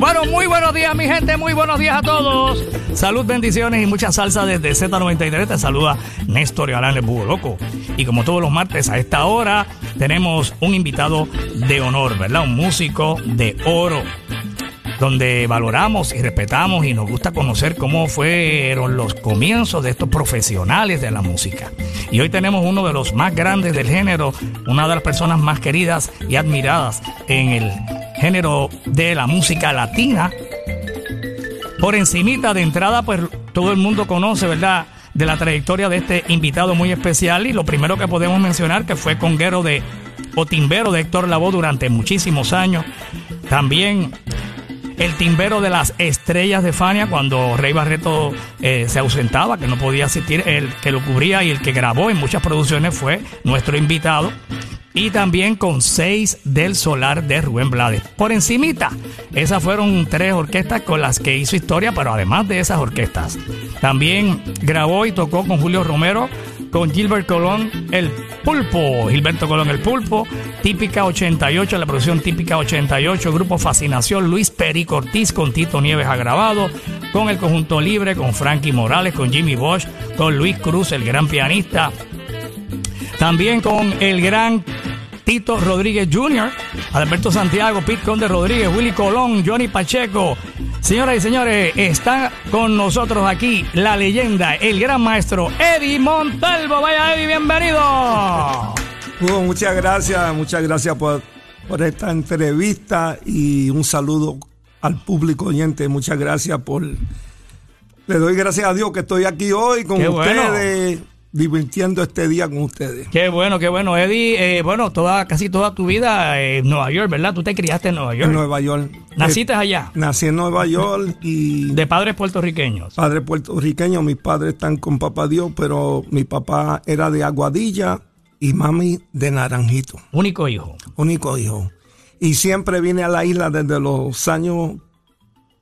Bueno, muy buenos días, mi gente. Muy buenos días a todos. Salud, bendiciones y mucha salsa desde Z93. Te saluda Néstor Galán, el Búho Loco. Y como todos los martes a esta hora, tenemos un invitado de honor, ¿verdad? Un músico de oro donde valoramos y respetamos y nos gusta conocer cómo fueron los comienzos de estos profesionales de la música. Y hoy tenemos uno de los más grandes del género, una de las personas más queridas y admiradas en el género de la música latina. Por encimita de entrada, pues todo el mundo conoce, ¿verdad? De la trayectoria de este invitado muy especial y lo primero que podemos mencionar que fue conguero de o timbero de Héctor Lavoe durante muchísimos años. También el timbero de las estrellas de Fania cuando Rey Barreto eh, se ausentaba, que no podía asistir, el que lo cubría y el que grabó en muchas producciones fue nuestro invitado. Y también con seis del Solar de Rubén Blades. Por encimita, esas fueron tres orquestas con las que hizo historia, pero además de esas orquestas, también grabó y tocó con Julio Romero con Gilbert Colón el Pulpo, Gilberto Colón el Pulpo, Típica 88, la producción Típica 88, Grupo Fascinación, Luis Perico Ortiz con Tito Nieves ha grabado, con el Conjunto Libre, con Frankie Morales, con Jimmy Bosch, con Luis Cruz, el gran pianista, también con el gran Tito Rodríguez Jr., Alberto Santiago, Pete Conde Rodríguez, Willy Colón, Johnny Pacheco. Señoras y señores, está con nosotros aquí la leyenda, el gran maestro Eddie Montalvo. Vaya Eddie, bienvenido. Hugo, muchas gracias, muchas gracias por, por esta entrevista y un saludo al público oyente. Muchas gracias por... Le doy gracias a Dios que estoy aquí hoy con Qué bueno. Divirtiendo este día con ustedes. Qué bueno, qué bueno, Eddie. eh, bueno, toda, casi toda tu vida en Nueva York, ¿verdad? Tú te criaste en Nueva York. En Nueva York. Naciste Eh, allá, nací en Nueva York y de padres puertorriqueños. padre puertorriqueño. Mis padres están con papá Dios, pero mi papá era de Aguadilla y mami de Naranjito. Único hijo. único hijo. Y siempre vine a la isla desde los años,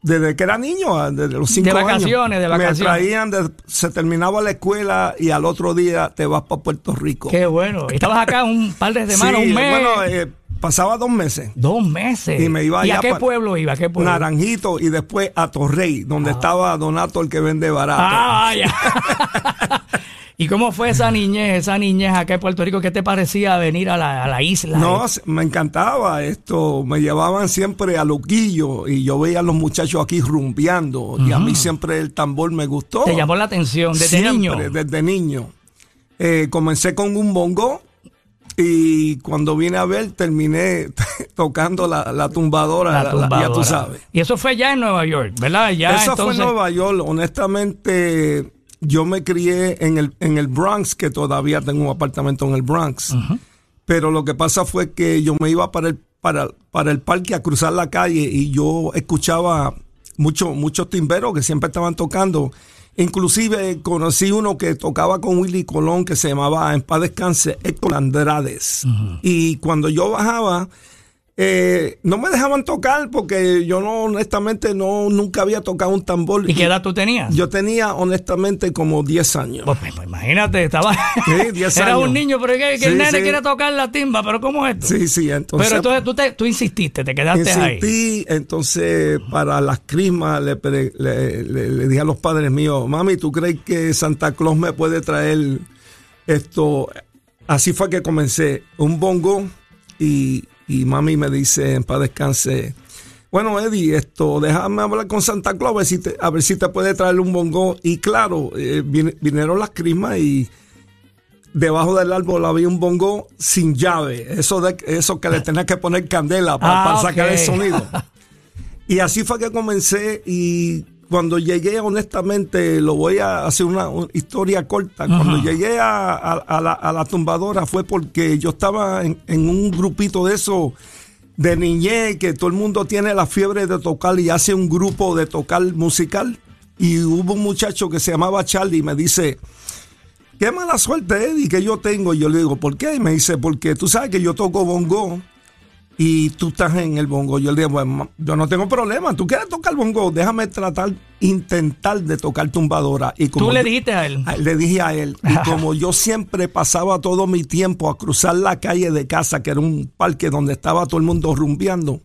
desde que era niño, ah, desde los cinco años. vacaciones, de vacaciones. Me traían, de- se terminaba la escuela y al otro día te vas para Puerto Rico. Qué bueno. Estabas acá un par de semanas, Sí, un mes. Bueno, eh, pasaba dos meses. Dos meses. Y me iba a allá qué pueblo iba? ¿A qué pueblo? Naranjito y después a Torrey, donde estaba Donato el que vende barato. Ah, ya. ¿Y cómo fue esa niñez, esa niñez acá en Puerto Rico? ¿Qué te parecía venir a la, a la isla? No, me encantaba esto. Me llevaban siempre a Loquillo y yo veía a los muchachos aquí rumbeando. Y a mí siempre el tambor me gustó. Te llamó la atención desde Siempre, niño. Desde niño. Eh, comencé con un bongo y cuando vine a ver terminé tocando la, la tumbadora, La la- ya tumbadora. tú sabes. Y eso fue ya en Nueva York, ¿verdad? Ya Eso entonces, fue en Nueva York. Honestamente, yo me crié en el, en el Bronx, que todavía tengo un apartamento en el Bronx. Pero lo que pasa fue que yo me iba para el, para, para el parque a cruzar la calle y yo escuchaba muchos muchos timberos que siempre estaban tocando. Inclusive conocí uno que tocaba con Willy Colón que se llamaba En paz descanse Héctor Andrades. Y cuando yo bajaba, eh, no me dejaban tocar porque yo no, honestamente, no, nunca había tocado un tambor. ¿Y qué edad tú tenías? Yo tenía, honestamente, como 10 años. Pues, pues, imagínate, estaba. Sí, 10 Era años. un niño, pero que, que el nene sí. quiere tocar la timba, pero ¿cómo es esto? Sí, sí, entonces. pero entonces tú, te, tú insististe, te quedaste ahí. insistí, entonces para las crismas le, pre- le- le- le dije a los padres míos, mami, ¿tú crees que Santa Claus me puede traer esto? Así fue que comencé, un bongo y, y mami me dice, en paz descanse, bueno Eddie, esto, déjame hablar con Santa Claus a ver si te, a ver si te puede traer un bongo. Y claro, eh, vin- vinieron las crismas y debajo del árbol había un bongo sin llave. Eso de eso que le tenías que poner candela para, Ah, para sacar el sonido. Y así fue que comencé y cuando llegué, honestamente, lo voy a hacer una, una historia corta. Cuando llegué a, a- a la, a la tumbadora fue porque yo estaba en, en un grupito de eso de niñez que todo el mundo tiene la fiebre de tocar y hace un grupo de tocar musical. Y hubo un muchacho que se llamaba Charlie y me dice, qué mala suerte, Eddie, que yo tengo. Y yo le digo, ¿por qué? Y me dice, porque tú sabes que yo toco bongo y tú estás en el bongo. Yo le digo, bueno, yo no tengo problema. ¿Tú quieres tocar bongo? Déjame tratar, intentar de tocar tumbadora. Y como Tú le dijiste a él. Ah, le dije a él, y como yo siempre pasaba todo mi tiempo a cruzar la calle de casa, que era un parque donde estaba todo el mundo rumbeando,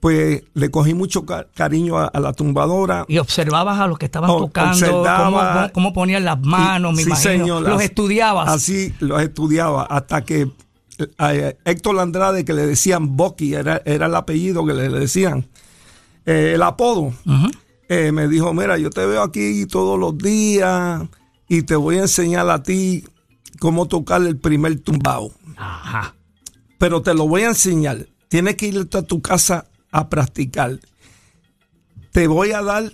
pues le cogí mucho ca- cariño a, a la tumbadora. Y observabas a los que estaban tocando, observaba- cómo, cómo ponían las manos, Y- me sí, imagino. señor, los estudiabas. Así los estudiaba, hasta que Héctor Andrade, que le decían Bucky, era, era el apellido que le, le decían, eh, el apodo, eh, me dijo, mira, yo te veo aquí todos los días y te voy a enseñar a ti cómo tocar el primer tumbao. Ajá. Pero te lo voy a enseñar. Tienes que irte a tu casa a practicar. Te voy a dar,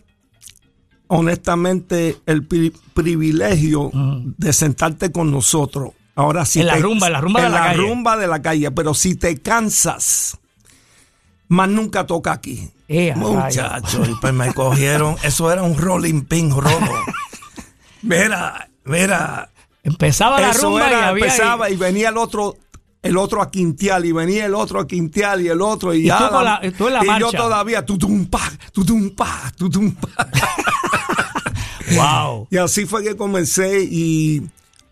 honestamente, el pri- privilegio de sentarte con nosotros. Ahora sí. En la rumba, en la rumba de la calle. rumba de la calle. Pero si te cansas, más nunca toca aquí. Eh, a Muchachos, y pues me cogieron. Eso era un rolling pin rolo. Mira, mira. Empezaba la Eso rumba era, y había... empezaba y venía el otro el otro a quintear y venía el otro a quintear y el otro y, Y ya tú la- tú en la y yo todavía tutum pa tutum pa tutum pa Wow. y así fue que comencé y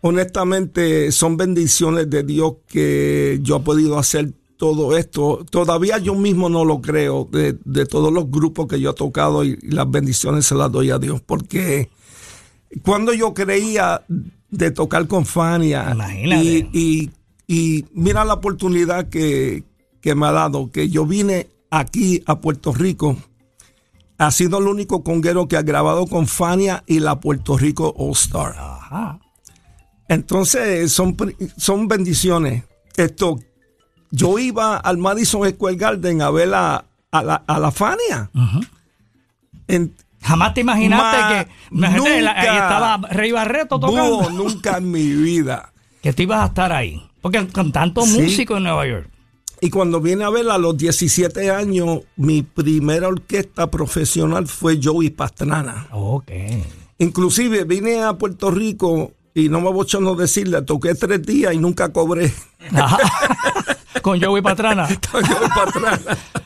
honestamente son bendiciones de Dios que yo he podido hacer todo esto. Todavía yo mismo no lo creo de, de todos los grupos que yo he tocado y, las bendiciones se las doy a Dios porque cuando yo creía de tocar con Fania y- y mira la oportunidad que, que me ha dado, que yo vine aquí a Puerto Rico. Ha sido el único conguero que ha grabado con Fania y la Puerto Rico All Star. Ajá. Entonces, son, son bendiciones. Esto, yo iba al Madison Square Garden a ver a, a la, a la Fania. En- Jamás te imaginaste Ma- que... imagínate, la- ahí nunca. estaba Rey Barreto tocando. Búho, nunca en mi vida. Que tú ibas a estar ahí. Porque con tantos Sí. músicos en Nueva York. Y cuando vine a verla a los 17 años, mi primera orquesta profesional fue Joey Pastrana. Ok. Inclusive vine a Puerto Rico y no me bochorno decirle, toqué tres días y nunca cobré. Ajá. con Joey Patrana. Joey Pastrana.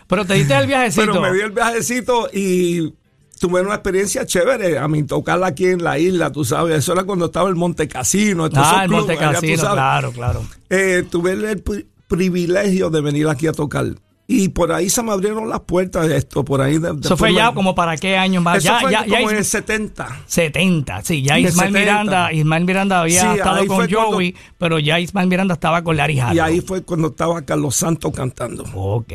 Pero te diste el viajecito. Pero me di el viajecito y tuve una experiencia chévere. A mí tocarla aquí en la isla, tú sabes. Eso era cuando estaba el Monte Casino. Ah, el clubes, Monte Casino, claro, claro. Eh, tuve el pri- privilegio de venir aquí a tocar. Y por ahí se me abrieron las puertas de esto. Por ahí de- Eso fue ya como para qué años más. Eso ya, fue ya, ya como en el 70. 70, sí, ya Ismael 70. Miranda, Ismael Miranda había Sí, estado con cuando- Joey, pero ya Ismael Miranda estaba con Larry Harlow. Y ahí fue cuando estaba Carlos Santos cantando. Ok.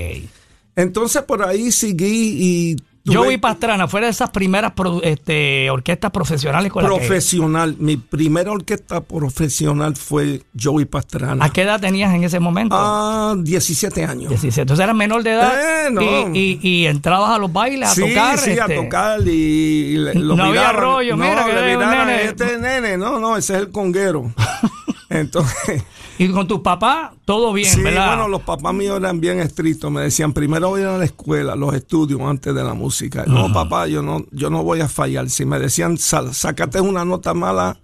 Entonces por ahí seguí y Joey Pastrana fue de esas primeras este, orquestas profesionales con las que... profesional. Mi primera orquesta profesional fue Joey Pastrana. ¿A qué edad tenías en ese momento? Ah, 17 años. 17. Entonces eras menor de edad Eh, no. y, y- y entrabas a los bailes a sí, tocar. sí, a este, tocar y, y le- lo No había rollo, no, mira que le un nene. este nene, no, no, ese es el conguero. Entonces, Y con tus papás, todo bien, sí, ¿verdad? bueno, los papás míos eran bien estrictos, me decían, primero voy a la escuela, los estudios antes de la música. No, papá, yo no, yo no voy a fallar. Si me decían, "Sa- sácate una nota mala,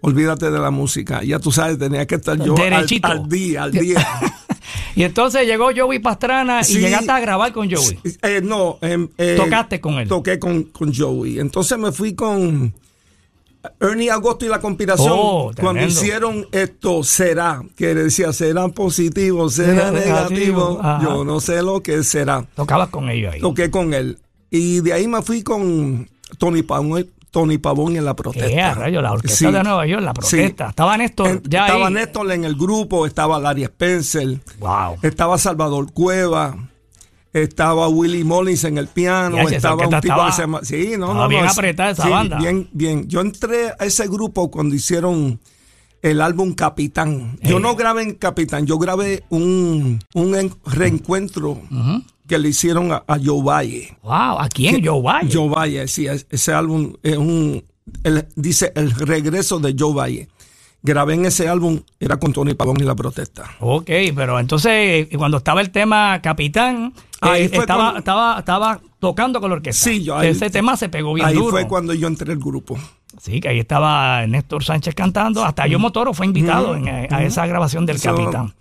olvídate de la música. Ya tú sabes, tenía que estar yo al, día, al día. Y entonces llegó Joey Pastrana Sí. y llegaste a grabar con Joey. Eh, no, em, eh, Tocaste con él. Toqué con, con Joey. Entonces me fui con Ernie Agosto y la conspiración. Oh, cuando hicieron esto, será, que decía, será positivo, será negativo. Yo no sé lo que será. Tocabas con ellos ahí. Toqué con él. Y de ahí me fui con Tony Pavón, Tony Pavón en la protesta. ¿Qué a rayo? La orquesta Sí. de Nueva York, la protesta. Sí. Estaba Néstor En- ya estaba ahí. Néstor en el grupo, estaba Larry Spencer. Wow. Estaba Salvador Cueva, estaba Willie Mullins en el piano, estaba un tipo que se llama. Sí, no, no, bien no, apretada esa sí, banda. Bien, bien. Yo entré a ese grupo cuando hicieron el álbum Capitán. Yo Eh. no grabé en Capitán, yo grabé un, un en- reencuentro que le hicieron a, a Joe Valle. Wow, ¿a quién? Joe Valle. Joe Valle, sí, es- ese álbum es un. el- dice El regreso de Joe Valle. Grabé en ese álbum, era con Tony Pavón y la protesta. Ok, pero entonces eh, cuando estaba el tema Capitán, Ahí eh, fue estaba, cuando- estaba, estaba tocando con la orquesta. Sí, yo ahí- Ese tema se pegó bien Ahí duro. fue cuando yo entré al grupo. Sí, que ahí estaba Néstor Sánchez cantando. Hasta yo Motoro fue invitado en, eh, a esa grabación del So- Capitán.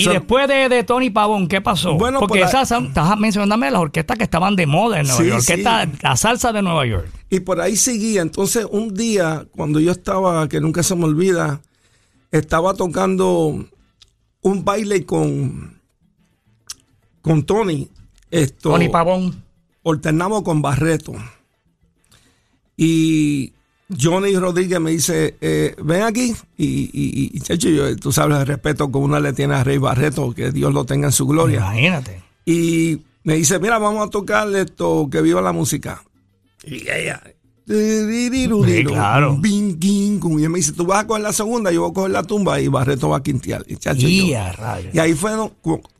Y so- después de, de Tony Pavón, ¿qué pasó? Bueno, Porque por ahí- esas son- estás mencionándome las orquestas que estaban de moda en Nueva Sí, York. sí. Orquesta, la salsa de Nueva York. Y por ahí seguía. Entonces, un día, cuando yo estaba, que nunca se me olvida, estaba tocando un baile con, con Tony. Esto, Tony Pavón. alternamos con Barreto. Y Johnny Rodríguez me dice, eh, ven aquí. Y, y, y, chacho, yo, tú sabes el respeto que uno le tiene a Rey Barreto, que Dios lo tenga en su gloria. Imagínate. Y me dice, mira, vamos a tocar esto, que viva la música. Y ella... Sí, claro. Y él me dice, tú vas a coger la segunda, yo voy a coger la tumba y Barreto va a quintear. Y, chacho, Y yo- ahí fue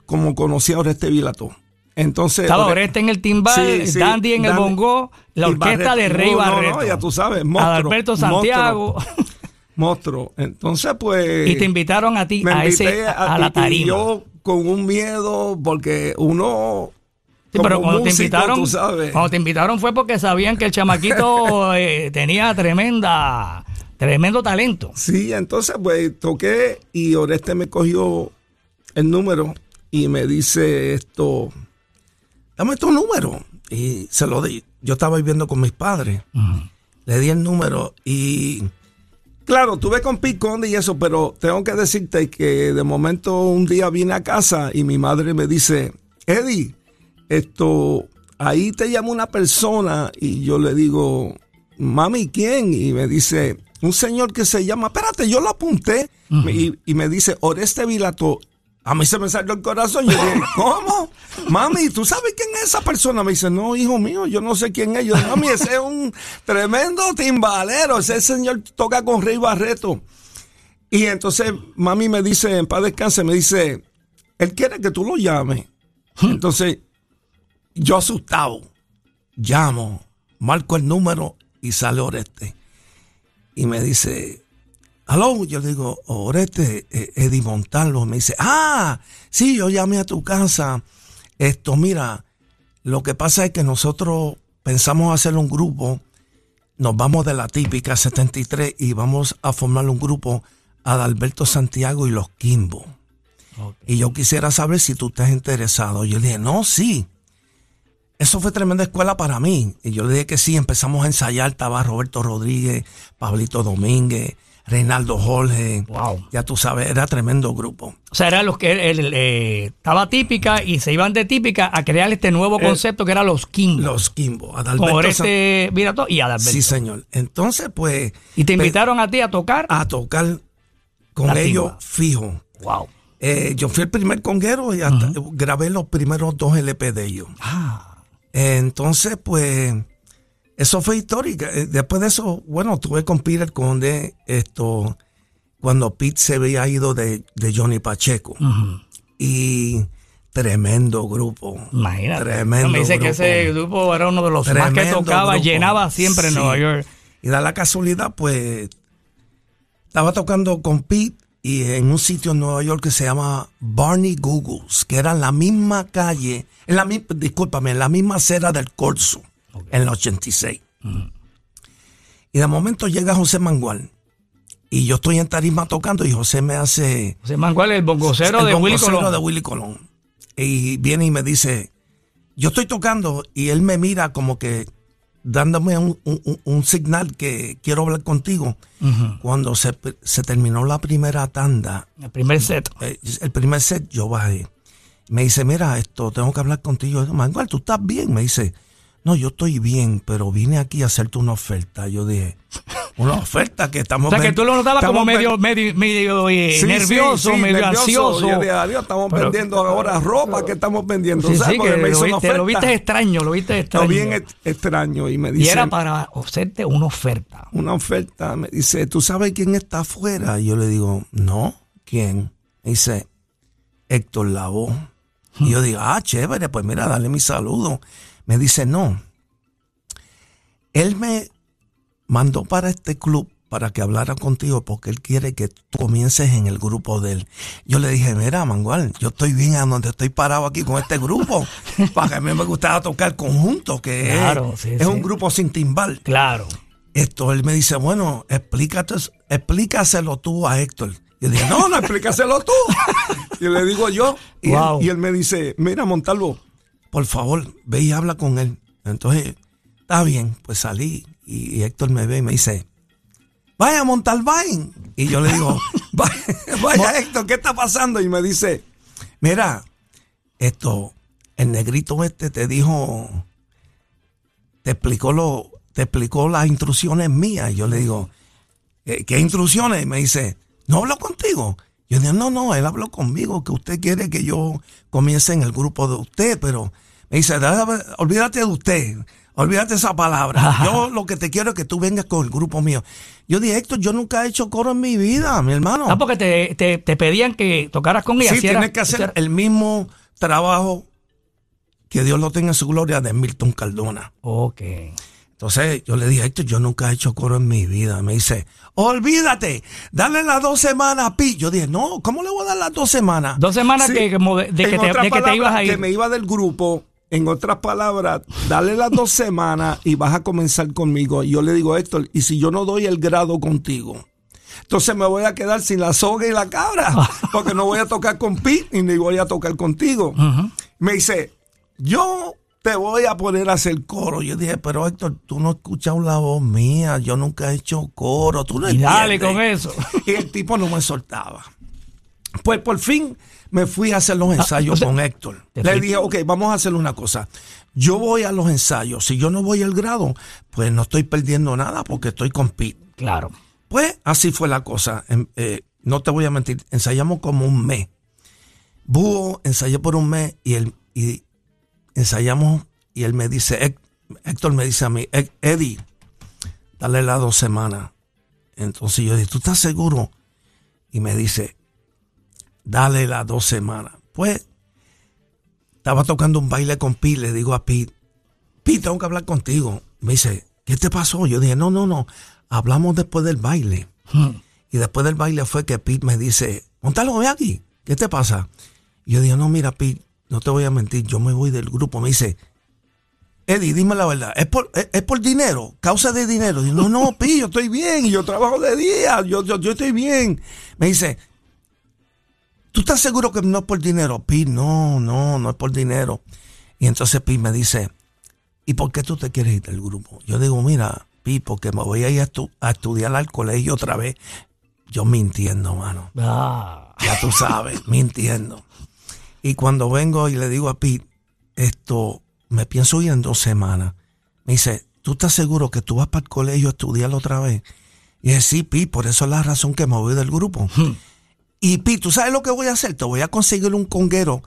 como conocí a Oreste Vilato. Entonces, Estaba Ore- Oreste en el timbal, Sí, sí, Dandy en el bongo, la orquesta de Rey No, Barreto. no, ya tú sabes, monstruo, Adalberto. Santiago. monstruo. Entonces, pues. y te invitaron a ti me a, ese, a, a la tarima. Y yo con un miedo, porque uno. Sí, pero cuando te invitaron, tú sabes. cuando te invitaron fue porque sabían que el chamaquito eh, tenía tremenda, tremendo talento. Sí, entonces, pues toqué y Oreste me cogió el número y me dice esto. Dame tu número. Y se lo di. Yo estaba viviendo con mis padres. Le di el número y. Claro, tuve con Piconde y eso, pero tengo que decirte que de momento un día vine a casa y mi madre me dice, Eddie, esto, ahí te llama una persona y yo le digo, mami, ¿quién? Y me dice, un señor que se llama, espérate, yo lo apunté y, y me dice, Oreste Vilato. A mí se me salió el corazón. Yo dije, ¿cómo? Mami, ¿tú sabes quién es esa persona? Me dice, no, hijo mío, yo no sé quién es. Yo digo, mami, ese es un tremendo timbalero. Ese señor toca con Rey Barreto. Y entonces mami me dice, en paz descanse, me dice, él quiere que tú lo llames. Entonces, yo asustado, llamo, marco el número y sale Oreste. Y me dice, aló, yo le digo, Oreste, eh, Eddie Montalvo. Me dice, ah, sí, yo llamé a tu casa. Esto, mira, lo que pasa es que nosotros pensamos hacer un grupo, nos vamos de la típica 73 y vamos a formar un grupo Adalberto Santiago y los Kimbo. Y yo quisiera saber si tú estás interesado. Yo le dije, no, sí. Eso fue tremenda escuela para mí. Y yo le dije que sí, empezamos a ensayar. Estaba Roberto Rodríguez, Pablito Domínguez, Reinaldo Jorge. Wow. Ya tú sabes, era tremendo grupo. O sea, era los que el- el, eh, estaba típica y se iban de típica a crear este nuevo concepto que era los. Eh, Los Kimbo, San- Oreste Virato y Adalberto. Sí, señor. Entonces, pues. y te invitaron a ti a tocar. a tocar con La ellos timba. fijo. wow. Eh, yo fui el primer conguero y hasta grabé los primeros dos LP de ellos. Ah, Entonces, pues, eso fue histórico. Eh, Después de eso, bueno, tuve con Peter Conde, esto, cuando Pete se había ido de, de Johnny Pacheco. Y tremendo grupo. imagínate. Tremendo me dice que grupo. ese grupo era uno de los más que Tremendo tocaba, grupo. llenaba siempre en Sí. Nueva York. Y da la casualidad, pues, estaba tocando con Pete y en un sitio en Nueva York que se llama Barney Googles, que era en la misma calle, en la discúlpame, en la misma acera del Corso, en el 86. Y de momento llega José Mangual. Y yo estoy en tarima tocando y José me hace José Manuel, el bongocero el de Willy bongocero Colón. de Willy Colón. Y viene y me dice, yo estoy tocando y él me mira como que dándome un, un- un signal que quiero hablar contigo. Cuando se, se terminó la primera tanda, El primer set. eh, el primer set, yo bajé. Me dice, mira, esto, tengo que hablar contigo. Yo, Manuel, ¿tú estás bien? Me dice, no, yo estoy bien, pero vine aquí a hacerte una oferta. Yo dije, una oferta que estamos... O sea, que tú lo notabas como medio, medio, medio eh, Sí, nervioso, sí, sí, medio nervioso. ansioso. Yo dije, adiós, estamos Pero- vendiendo ahora ropa que estamos vendiendo. Sí, ¿sabes? sí, Porque que me hizo lo una viste, lo viste extraño, lo viste extraño. bien ex- extraño. Y me y dice, era para hacerte una oferta. una oferta, me dice, ¿tú sabes quién está afuera? Y yo le digo, no, ¿quién? Me dice, Héctor Lavoe. Y yo digo, ah, chévere, pues mira, dale mi saludo. Me dice, no. Él me mandó para este club para que hablara contigo porque él quiere que tú comiences en el grupo de él. Yo le dije, mira, Mangual, yo estoy bien a donde estoy parado aquí con este grupo, para que a mí me gustaba tocar conjunto, que es- Claro, sí, es, sí. un grupo sin timbal. Claro. Esto, él me dice, bueno, explícate, explícaselo tú a Héctor. Yo dije, no, no, explícaselo tú. y le digo yo. Y, Wow. él, y él me dice, mira, Montalvo, por favor, ve y habla con él. Entonces, está bien, pues salí y, Héctor me ve y me dice, vaya Montalvain. Y yo le digo, vaya, vaya Héctor, ¿qué está pasando? Y me dice, mira, esto, el negrito este te dijo, te explicó lo, te explicó las instrucciones mías. Y yo le digo, ¿qué, qué instrucciones? Y me dice, no hablo contigo. Yo digo, no, no, él habló conmigo, que usted quiere que yo comience en el grupo de usted, pero me dice, olvídate de usted, olvídate esa palabra. Yo lo que te quiero es que tú vengas con el grupo mío. Yo dije, Héctor, yo nunca he hecho coro en mi vida, mi hermano. Ah, porque te, te, pedían que tocaras con ella. Sí, tienes que hacer el mismo trabajo que Dios lo tenga en su gloria de Milton Cardona. Ok. Entonces yo le dije, Héctor, yo nunca he hecho coro en mi vida. Me dice, olvídate, dale las dos semanas a Pi. Yo dije, no, ¿cómo le voy a dar las dos semanas? Dos semanas que, de, que, te, de que te ibas a ir. Que me iba del grupo. En otras palabras, dale las dos semanas y vas a comenzar conmigo. Y yo le digo, Héctor, ¿y si yo no doy el grado contigo? Entonces me voy a quedar sin la soga y la cabra, porque no voy a tocar con Pi y ni voy a tocar contigo. Me dice, yo te voy a poner a hacer coro. Yo dije, pero Héctor, tú no has escuchado la voz mía, yo nunca he hecho coro, tú no y dale con eso. Y el tipo no me soltaba. Pues por fin me fui a hacer los ah, ensayos con Héctor. Le dije, ok, vamos a hacer una cosa. Yo voy a los ensayos. Si yo no voy al grado, pues no estoy perdiendo nada porque estoy con Pete. Claro. Pues así fue la cosa. Em, eh, no te voy a mentir, ensayamos como un mes. Búho ensayé por un mes y, el, y ensayamos y él me dice, Héctor me dice a mí, Eddie, dale las dos semanas. Entonces yo dije, ¿tú estás seguro? Y me dice, dale las dos semanas. Pues estaba tocando un baile con Pete, le digo a Pete, Pete, tengo que hablar contigo. Me dice, ¿qué te pasó? Yo dije, no, no, no, hablamos después del baile. Hmm. Y después del baile fue que Pete me dice, montalo, ve aquí, ¿qué te pasa? Y yo dije, no, mira, Pete, no te voy a mentir, yo me voy del grupo. Me dice, Eddie, dime la verdad, ¿es por, es, por dinero? ¿Causa de dinero? No, no, Pi, yo estoy bien, yo trabajo de día, yo, yo, yo estoy bien. Me dice, ¿tú estás seguro que no es por dinero? Pi, no, no, no es por dinero. Y entonces Pi me dice, ¿y por qué tú te quieres ir del grupo? Yo digo, mira, Pi, porque me voy a ir a, estudiar al colegio otra vez. Yo mintiendo, mano. Ah. Ya tú sabes, mintiendo. Y cuando vengo y le digo a Pete, esto, me pienso ir en dos semanas, me dice, ¿tú estás seguro que tú vas para el colegio a estudiar otra vez? Y dije, sí, Pete, por eso es la razón que me voy del grupo. Hmm. Y Pete, ¿tú sabes lo que voy a hacer? Te voy a conseguir un conguero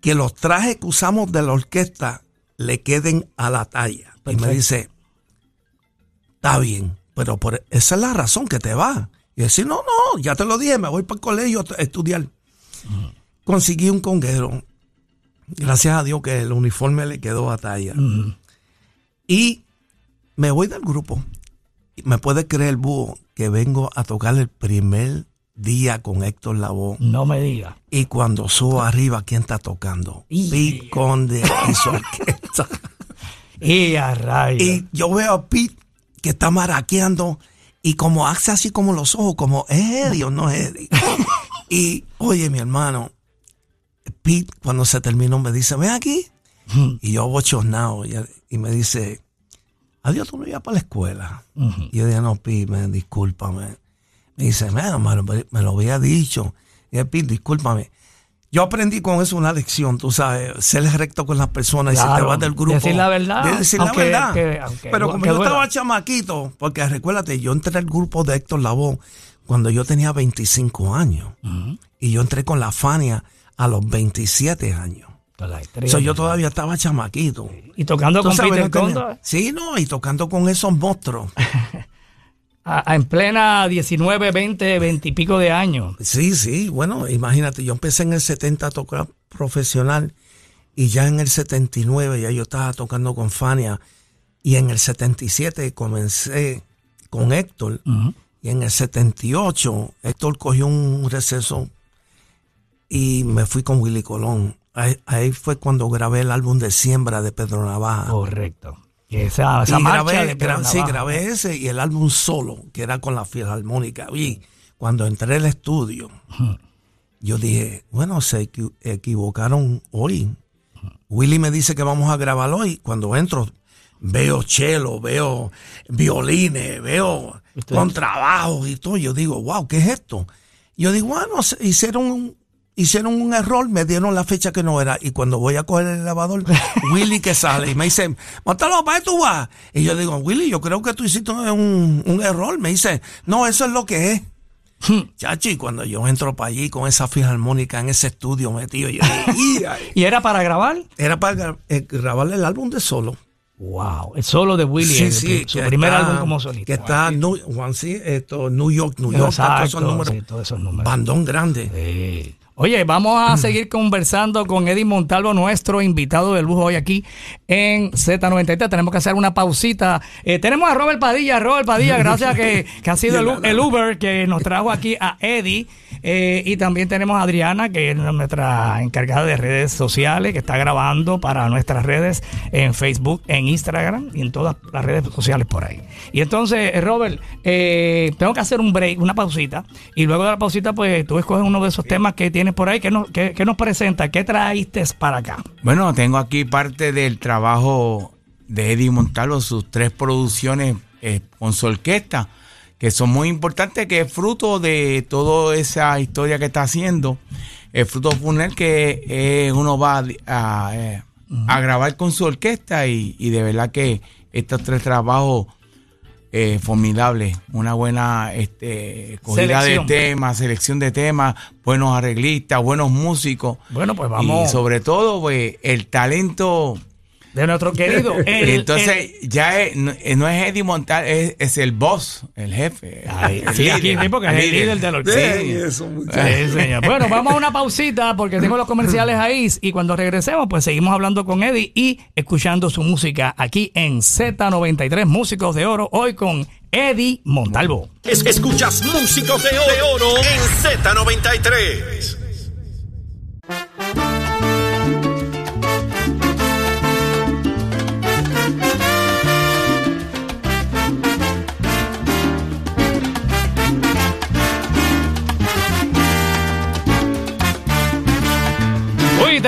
que los trajes que usamos de la orquesta le queden a la talla. Y me dice, está bien, pero por, esa es la razón que te va. Y yo no, no, ya te lo dije, me voy para el colegio a estudiar. Hmm conseguí un conguero. Gracias a Dios que el uniforme le quedó a talla. Y me voy del grupo. Me puede creer, búho, que vengo a tocar el primer día con Héctor Lavoe. No me diga. Y cuando subo arriba, ¿quién está tocando? Pete Conde y su orquesta. y a Y yo veo a Pete que está maraqueando y como hace así como los ojos, como es Eddie o no es Eddie. y oye, mi hermano, Pete, cuando se terminó, me dice, ven aquí. Y yo bochornado. Y, y me dice, adiós, tú no ibas para la escuela. Y yo dije, no, Pete, me, discúlpame. Me dice, me, me, lo había dicho. Y yo, Pete, discúlpame. Yo aprendí con eso una lección, tú sabes, ser recto con las personas y si te vas del grupo. Decir la verdad. decir la verdad. Pero como yo estaba chamaquito, porque recuérdate, yo entré al grupo de Héctor Lavoe cuando yo tenía 25 años. Y yo entré con la Fania a los 27 años. yo todavía estaba chamaquito. Y tocando con Peter. Sí, no, y tocando con esos monstruos. en plena 19, 20, 20 y pico de años. Sí, sí, bueno, imagínate, yo empecé en el 70 a tocar profesional y ya en el 79 ya yo estaba tocando con Fania y en el 77 comencé con Héctor y en el 78 Héctor cogió un receso y me fui con Willy Colón. Ahí, fue cuando grabé el álbum de Siembra de Pedro Navaja. Correcto. Esa, esa marcha grabé, sí, grabé ese y el álbum solo, que era con la filarmónica. Y cuando entré al estudio, yo dije, bueno, se equivocaron hoy. Willy me dice que vamos a grabar hoy. Cuando entro, veo chelo, veo violines, veo contrabajos y todo. Yo digo, wow, ¿qué es esto? Yo digo, bueno, hicieron un, hicieron un error, me dieron la fecha que no era. Y cuando voy a coger el elevador, Willy que sale y me dice, Montalo, ¿para tú vas? Y yo digo, Willy, yo creo que tú hiciste un, un error. Me dice, no, eso es lo que es. Chachi, cuando yo entro para allí con esa filarmónica en ese estudio metido, yo ¿Y era para grabar? Era para eh, grabar el álbum de solo. Wow, el solo de Willy, sí, su primer álbum como solista. Que está New, esto, New York, New York, todos esos números. todos esos números. Bandón grande. Oye, vamos a seguir conversando con Eddie Montalvo, nuestro invitado de lujo hoy aquí en Z93. Tenemos que hacer una pausita. Eh, tenemos a Robert Padilla. Robert Padilla, gracias que, que ha sido el, Uber que nos trajo aquí a Eddie. Eh, y también tenemos a Adriana, que es nuestra encargada de redes sociales, que está grabando para nuestras redes en Facebook, en Instagram y en todas las redes sociales por ahí. Y entonces, eh, Robert, tengo que hacer un break, una pausita. Y luego de la pausita, pues tú escoges uno de esos temas que tienes por ahí. ¿Qué nos, nos presenta? ¿Qué traíste para acá? Bueno, tengo aquí parte del trabajo de Eddie Montalvo, sus tres producciones eh, con su orquesta, que son muy importantes, que es fruto de toda esa historia que está haciendo. El fruto funeral que eh, uno va a, eh, grabar con su orquesta y de verdad que estos tres trabajos eh, formidable, una buena este, cogida de temas, selección de temas, buenos arreglistas, buenos músicos. Bueno, pues vamos. Y sobre todo, pues, el talento de nuestro querido. Entonces, ya no es Eddie Montal, es, el boss, el jefe. sí, aquí porque es el líder de la orquesta. bueno, vamos a una pausita porque tengo los comerciales ahí y cuando regresemos, pues seguimos hablando con Eddie y escuchando su música aquí en Z93 Músicos de Oro, hoy con Eddie Montalvo. escuchas Músicos de Oro en Z93.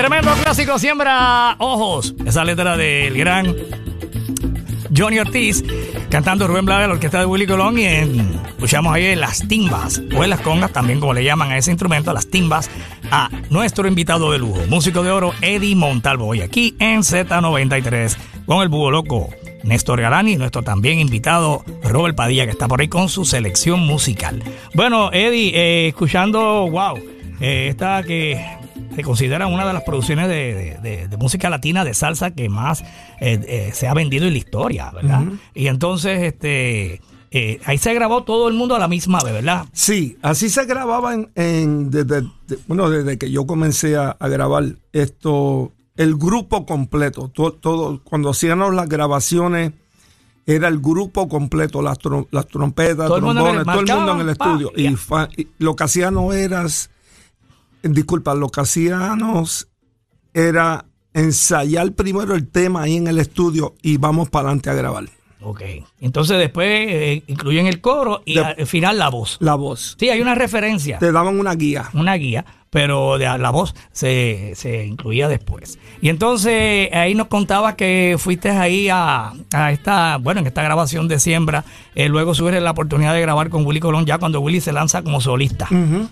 Tremendo clásico siembra ojos. Esa letra del gran Johnny Ortiz cantando Rubén Blades, la orquesta de Willy Colón y escuchamos ahí las timbas o las congas, también como le llaman a ese instrumento, las timbas, a nuestro invitado de lujo, músico de oro Eddie Montalvo, hoy aquí en Z93 con el búho loco. Néstor Galani, nuestro también invitado Robert Padilla, que está por ahí con su selección musical. Bueno, Eddie, eh, escuchando, wow, eh, esta que se considera una de las producciones de, música latina de salsa que más eh, eh, se ha vendido en la historia, ¿verdad? Y entonces, este, eh, ahí se grabó todo el mundo a la misma vez, ¿verdad? Sí, así se grababa en, desde, bueno, desde que yo comencé a, grabar esto, el grupo completo, todo, todo cuando hacíamos las grabaciones era el grupo completo, las, las trompetas, todo trombones, todo el mundo en el estudio. y, lo que hacíamos era disculpa, lo que hacíamos era ensayar primero el tema ahí en el estudio y vamos para adelante a grabar. Ok. Entonces después eh, incluyen el coro y al final la voz. La voz. Sí, hay una referencia. Te daban una guía. Una guía pero de, la voz se, se, incluía después. Y entonces ahí nos contaba que fuiste ahí a, a esta, bueno, en esta grabación de Siembra, eh, luego subes la oportunidad de grabar con Willy Colón ya cuando Willy se lanza como solista.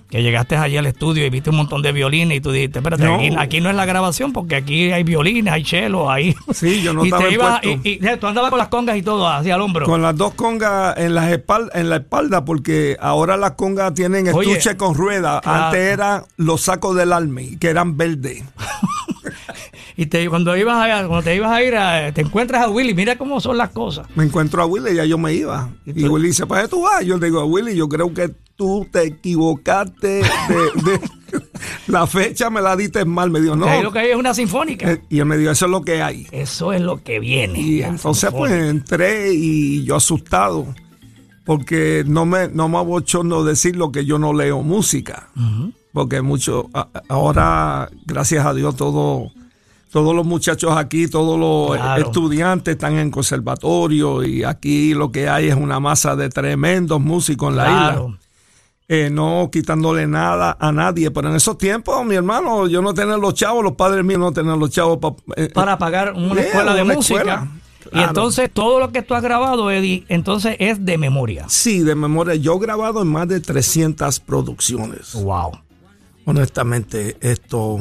Que llegaste allí al estudio y viste un montón de violines y tú dijiste, espérate, Aquí, no es la grabación porque aquí hay violines, hay chelos, ahí. Sí, yo no y estaba y, y, tú andabas con las congas y todo hacia el hombro. Con las dos congas en, las en la espalda porque ahora las congas tienen estuche con rueda. Antes era los sacos del Army, que eran verdes. y te, cuando, ibas a, cuando te ibas a ir, te encuentras a Willy, mira cómo son las cosas. Me encuentro a Willy, ya yo me iba. Y, Willy dice, ¿para qué tú vas? Yo le digo, Willy, yo creo que tú te equivocaste de, la fecha, me la diste mal. Me dijo, no. lo que hay es una sinfónica. Eh, y él me dijo, eso es lo que hay. Eso es lo que viene. Y entonces pues entré y yo asustado porque no me, no me abochorno decir lo que yo no leo música porque mucho, ahora, gracias a Dios, todo, todos los muchachos aquí, todos los estudiantes están en conservatorio y aquí lo que hay es una masa de tremendos músicos en la isla. Eh, no quitándole nada a nadie, pero en esos tiempos, mi hermano, yo no tenía los chavos, los padres míos no tenían los chavos eh, para pagar una escuela de música. Y entonces todo lo que tú has grabado, Eddie, entonces es de memoria. Sí, de memoria. Yo he grabado en más de 300 producciones. Wow. Honestamente, esto.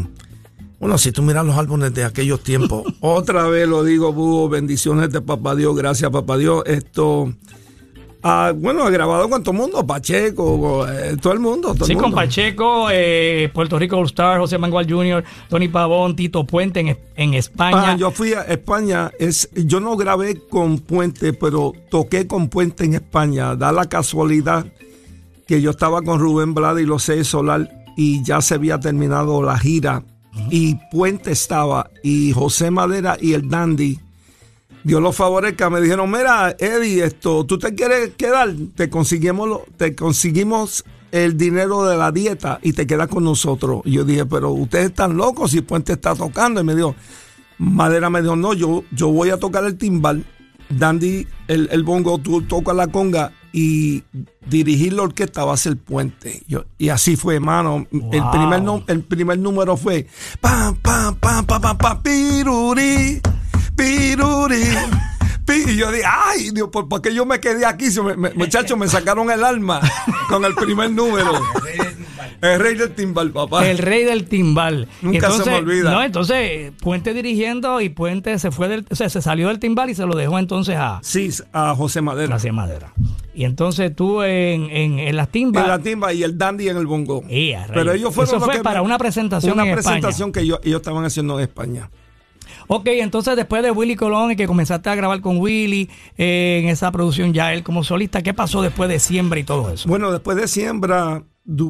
Bueno, si tú miras los álbumes de aquellos tiempos, otra vez lo digo, Búho, bendiciones de Papá Dios, gracias Papá Dios. Esto, ah, bueno, he grabado con todo el mundo, Pacheco, eh, todo el mundo. Todo Sí, el con. Pacheco, eh, Puerto Rico All Star, José Manuel Jr., Tony Pavón, Tito Puente en, en España. Ah, yo fui a España, es, yo no grabé con Puente, pero toqué con Puente en España. Da la casualidad que yo estaba con Rubén Blada y los seis Solar y ya se había terminado la gira y Puente estaba y José Madera y el Dandy. Dios los favorezca, me dijeron, mira, Eddie, esto, ¿tú te quieres quedar? Te conseguimos, lo- te el dinero de la dieta y te quedas con nosotros. Y yo dije, pero ustedes están locos si Puente está tocando. Y me dijo, Madera me dijo, no, yo, yo voy a tocar el timbal, Dandy el, el bongo, tú tocas la conga y dirigir la orquesta va a ser Puente. Yo, y así fue, hermano. El, primer, el primer número fue pam, pam, pam, pam, pam, pam, piruri, piruri. Pi- Y yo dije, ay, Dios, ¿por, por qué yo me quedé aquí? Me- me- muchachos, me sacaron el alma con el primer número. El rey del timbal, papá. El rey del timbal. Nunca se me olvida. No, entonces, Puente dirigiendo y Puente se fue del, o sea, se salió del timbal y se lo dejó entonces a Sí, a José Madera. Gracia Madera. Y entonces tú en, en, en las timbas. En la timba y el dandy en el bongo. Pero ellos fueron Eso fue que para me- una presentación Una en presentación que ellos, ellos estaban haciendo en España. Ok, entonces después de Willy Colón y que comenzaste a grabar con Willy eh, en esa producción ya él como solista, ¿qué pasó después de Siembra y todo eso? Bueno, después de Siembra,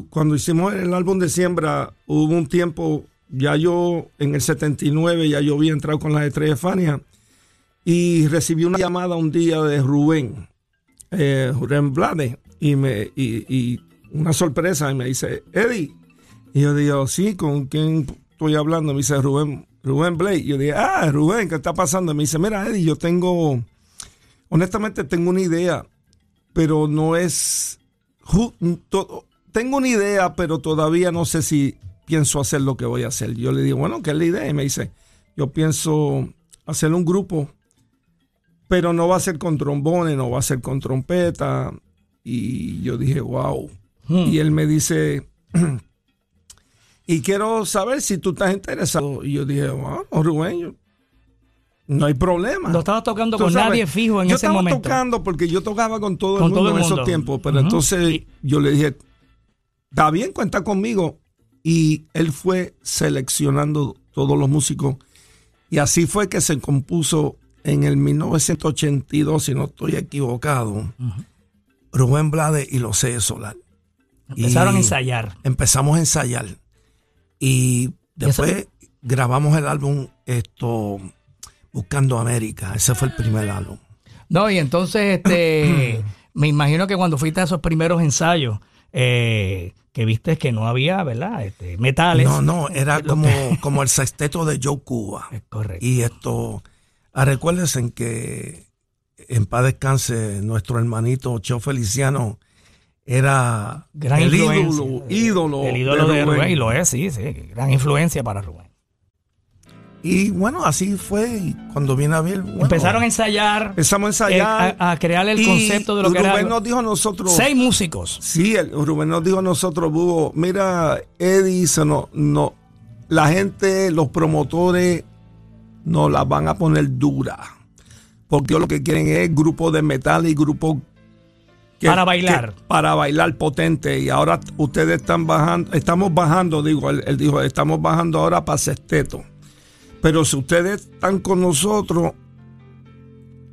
cuando hicimos el álbum de Siembra, hubo un tiempo, ya yo en el 79, ya yo había entrado con las estrellas Fania y recibí una llamada un día de Rubén, eh, Rubén Blade, y, me, y, y una sorpresa, y me dice, Eddie, y yo digo, sí, ¿con quién estoy hablando? Me dice Rubén, Rubén Blade. Y yo dije, ah, Rubén, ¿qué está pasando? Me dice, mira, Eddie, yo tengo, honestamente tengo una idea, pero no es, tengo una idea, pero todavía no sé si pienso hacer lo que voy a hacer. Yo le digo, bueno, ¿qué es la idea? Y me dice, yo pienso hacer un grupo, pero no va a ser con trombones, no va a ser con trompeta. Y yo dije, wow. Hmm. Y él me dice, y quiero saber si tú estás interesado. Y yo dije, wow, Rubén, yo- no hay problema. No estabas tocando con sabes, nadie fijo en yo ese estaba momento. tocando porque yo tocaba con todo Con el mundo todo el en esos tiempos, pero entonces Y- yo le dije, está bien, cuenta conmigo. Y él fue seleccionando todos los músicos. Y así fue que se compuso en el 1982, si no estoy equivocado, Rubén Blade y los Sellos Solar. Empezaron Y a ensayar. Empezamos a ensayar. Y después grabamos el álbum esto Buscando América. Ese fue el primer álbum. No, y entonces este, me imagino que cuando fuiste a esos primeros ensayos, eh, que viste que no había, ¿verdad? Este, metales. No, no, era como, como el sexteto de Joe Cuba. Es correcto. Y esto, ah, recuérdense que en paz descanse nuestro hermanito Cheo Feliciano era Gran el ídolo, ídolo, El ídolo de, Rubén. Rubén. Y lo es, sí, sí. Gran influencia para Rubén. Y bueno, así fue. Cuando viene a ver, bueno, Empezaron a ensayar. empezamos a eh, ensayar. a, a crear el concepto de lo que Rubén era. nos dijo a nosotros. Seis músicos. Sí, el, Rubén nos dijo a nosotros, Bugo, mira, Eddie, se no, no, la gente, los promotores, nos la van a poner dura. Porque lo que quieren es grupo de metal y grupo Para bailar. que- para bailar potente. Y ahora ustedes están bajando, estamos bajando, digo, él, él dijo, estamos bajando ahora para sexteto. Pero si ustedes están con nosotros,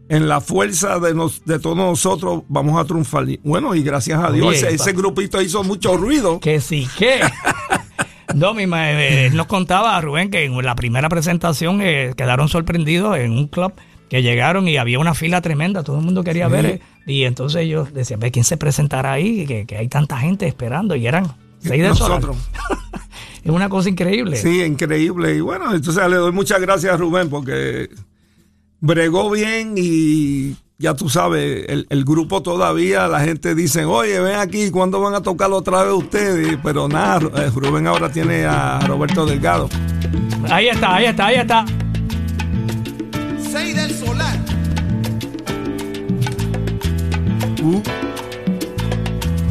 en la fuerza de, nos- de todos nosotros, vamos a triunfar. Bueno, y gracias a Dios, ese, ese grupito hizo mucho ruido. Que sí, que. No, mi ma- eh, él nos contaba, Rubén, que en la primera presentación eh, quedaron sorprendidos en un club que llegaron y había una fila tremenda, todo el mundo quería Sí. ver. eh, Y entonces ellos decían, "Ve, ¿quién se presentará ahí? Que, que hay tanta gente esperando. Y eran seis de Solar. Nosotros. Es una cosa increíble. Sí, increíble. Y bueno, entonces le doy muchas gracias a Rubén porque bregó bien y ya tú sabes, el, el grupo todavía, la gente dice, oye, ven aquí, ¿cuándo van a tocar otra vez ustedes? Pero nada, eh, Rubén ahora tiene a Roberto Delgado. Ahí está, ahí está, ahí está. 6 del solar. Uh,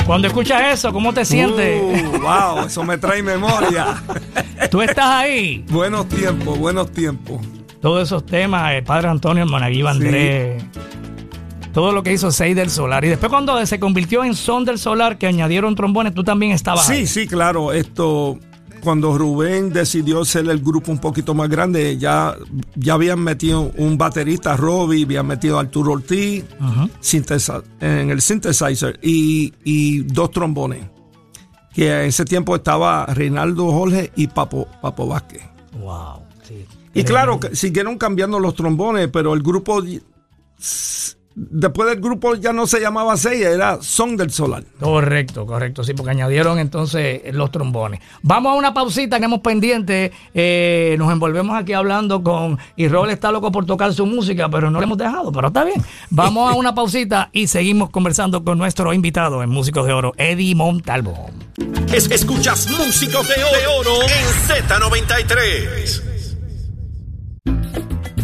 Cuando escuchas eso, ¿cómo te sientes? Uh, wow, eso me trae memoria. Tú estás ahí. buenos tiempos, buenos tiempos. Todos esos temas, el padre Antonio, el Andrés. Todo lo que hizo Seis del Solar. Y después cuando se convirtió en Son del Solar, que añadieron trombones, tú también estabas Sí, ahí. sí, claro. Esto, cuando Rubén decidió ser el grupo un poquito más grande, ya, ya habían metido un baterista, Robbie, habían metido a Arturo Ortiz sintesa- en el synthesizer y, y dos trombones. Que en ese tiempo estaba Reinaldo Jorge y Papo, Papo Vázquez. Wow. sí. Y claro, siguieron cambiando los trombones, pero el grupo, después del grupo ya no se llamaba Seiya, era Son del Solar. Correcto, correcto, sí, porque añadieron entonces los trombones. Vamos a una pausita, tenemos pendiente. eh, nos envolvemos aquí hablando con. Y Robert está loco por tocar su música, pero no lo hemos dejado, pero está bien. Vamos a una pausita y seguimos conversando con nuestro invitado en Músicos de Oro, Eddie Montalvo. Es- escuchas Músicos de Oro, de Oro en Z93.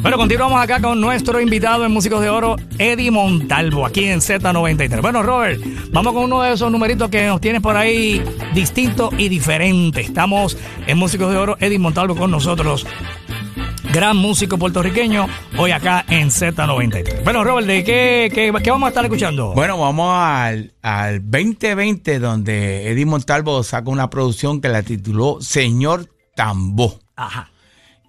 Bueno, continuamos acá con nuestro invitado en Músicos de Oro, Eddie Montalvo, aquí en Z93. Bueno, Robert, vamos con uno de esos numeritos que nos tienes por ahí distinto y diferente. Estamos en Músicos de Oro, Eddie Montalvo con nosotros. Gran músico puertorriqueño, hoy acá en Z93. Bueno, Robert, ¿de qué, qué, qué vamos a estar escuchando? Bueno, vamos al, al 2020, donde Eddie Montalvo saca una producción que la tituló Señor Tambó. Ajá.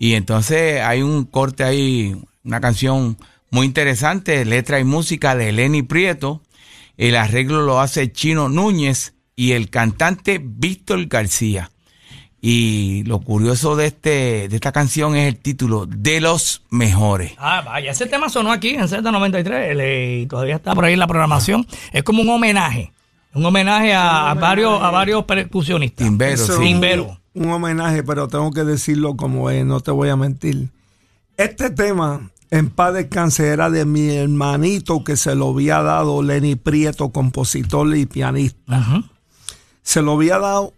Y entonces hay un corte ahí, una canción muy interesante, letra y música de Lenny Prieto. El arreglo lo hace Chino Núñez y el cantante Víctor García. Y lo curioso de, este, de esta canción es el título, De los Mejores. Ah, vaya, ese tema sonó aquí en Z93 le- y todavía está por ahí en la programación. Es como un homenaje, un homenaje a, a varios, a varios percusionistas. Timbero, Eso sí. Timbero. Un, homenaje, pero tengo que decirlo como es, no te voy a mentir. Este tema, en paz descanse, era de mi hermanito que se lo había dado Lenny Prieto, compositor y pianista. Se lo había dado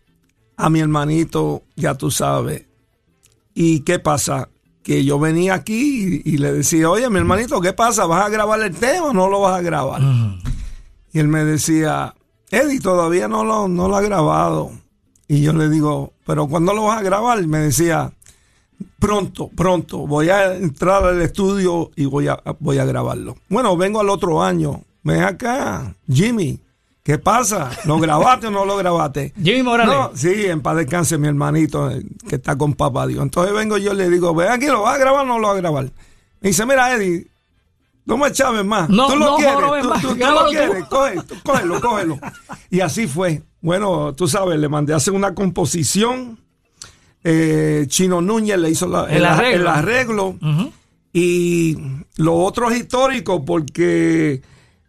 a mi hermanito, ya tú sabes. ¿Y qué pasa? Que yo venía aquí y, y le decía, oye, mi hermanito, ¿qué pasa? ¿Vas a grabar el tema o no lo vas a grabar? Y él me decía, Eddie, todavía no lo, no lo ha grabado. Y yo le digo, ¿pero cuándo lo vas a grabar? Me decía, pronto, pronto, voy a entrar al estudio y voy a, voy a grabarlo. Bueno, vengo al otro año. Ven acá, Jimmy, ¿qué pasa? ¿Lo grabaste o no lo grabaste? Jimmy Morales. No, sí, en paz descanse mi hermanito eh, que está con papá Dios. Entonces vengo yo y le digo, ven aquí, ¿lo vas a grabar o no lo vas a grabar? Me dice, mira, Eddie, no me chaves más. No, tú lo no quieres, tú, más, tú- tú lo quieres, coge, cógelo, cógelo. Y así fue. Bueno, tú sabes, le mandé a hacer una composición. eh, Chino Núñez le hizo la- El el, arreglo. el arreglo. Y lo otro es histórico porque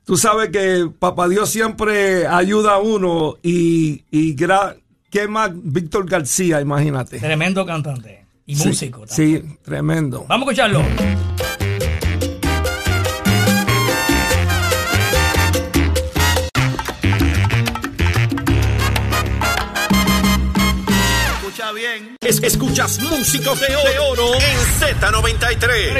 tú sabes que Papá Dios siempre ayuda a uno y, y ¿qué más? Víctor García, imagínate. Tremendo cantante y Sí, músico. también. Sí, tremendo. Vamos a escucharlo. Es- escuchas Músicos de Oro, en Bueno,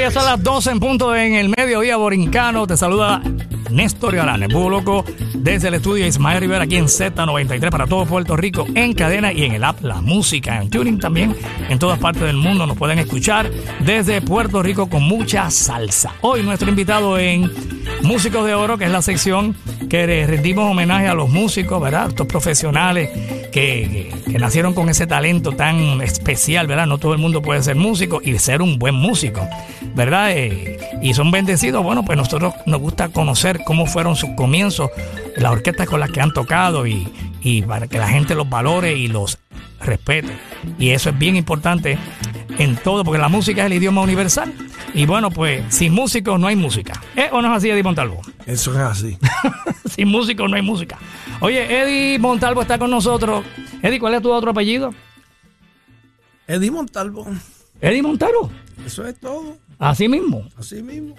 ya Z93. son las 12 en punto en el mediodía borincano. Te saluda Néstor Galán, Loco, desde el estudio Ismael Rivera aquí en Z93 para todo Puerto Rico, en cadena y en el app La Música, en tuning también. En todas partes del mundo nos pueden escuchar desde Puerto Rico con mucha salsa. Hoy nuestro invitado en Músicos de Oro, que es la sección que rendimos homenaje a los músicos, ¿verdad? Estos profesionales que, que- que nacieron con ese talento tan especial, ¿verdad? No todo el mundo puede ser músico y ser un buen músico, ¿verdad? Eh, y son bendecidos. Bueno, pues nosotros nos gusta conocer cómo fueron sus comienzos, las orquestas con las que han tocado y, y para que la gente los valore y los respete. Y eso es bien importante en todo, porque la música es el idioma universal. Y bueno, pues sin músicos no hay música. ¿Eh o no es así, Eddie Montalvo? Eso es así. sin músicos no hay música. Oye, Eddie Montalvo está con nosotros. Eddie, ¿cuál es tu otro apellido? Eddie Montalvo. Eddie Montalvo. Eso es todo. Así mismo. Así mismo.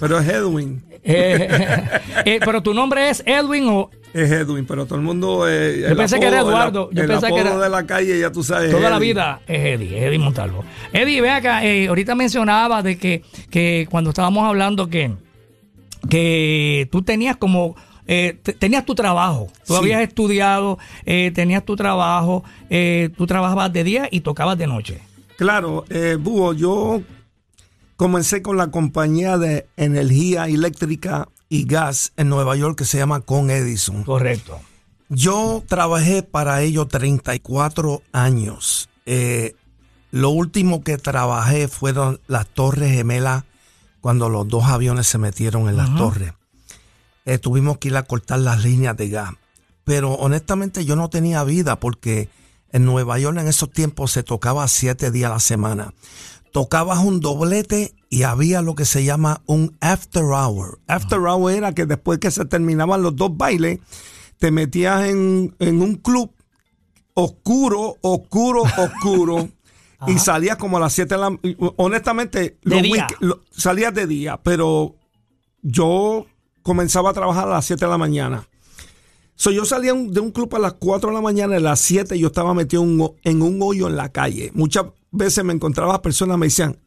Pero es Edwin. Eh, eh, pero tu nombre es Edwin o Es Edwin, pero todo el mundo. eh, Yo pensé que era el Eduardo, El, yo pensé que era- de la calle, ya tú sabes. toda la vida es Eddie, Eddie Montalvo. Eddie, ve acá, eh, ahorita mencionaba de que, que cuando estábamos hablando que, que tú tenías como eh, te- tenías tu trabajo, tú Sí. habías estudiado, tenías tu trabajo, tú trabajabas de día y tocabas de noche. Claro, eh, Búho, yo comencé con la compañía de energía eléctrica y gas en Nueva York que se llama Con Edison. Correcto. Yo trabajé para ellos 34 años. Eh, lo último que trabajé fueron las Torres Gemelas cuando los dos aviones se metieron en las torres. Eh, tuvimos que ir a cortar las líneas de gas. Pero honestamente yo no tenía vida porque en Nueva York en esos tiempos se tocaba siete días a la semana. Tocabas un doblete y había lo que se llama un after hour. After hour era que después que se terminaban los dos bailes, te metías en, en un club oscuro, oscuro, oscuro. y salías como a las 7 de la Honestamente, De los día. week- lo- salías de día, pero yo comenzaba a trabajar a las 7 de la mañana. So, yo salía un- de un club a las 4 de la mañana, a las 7 yo estaba metido en un ho- en un hoyo en la calle. Muchas veces me encontraba personas me decían,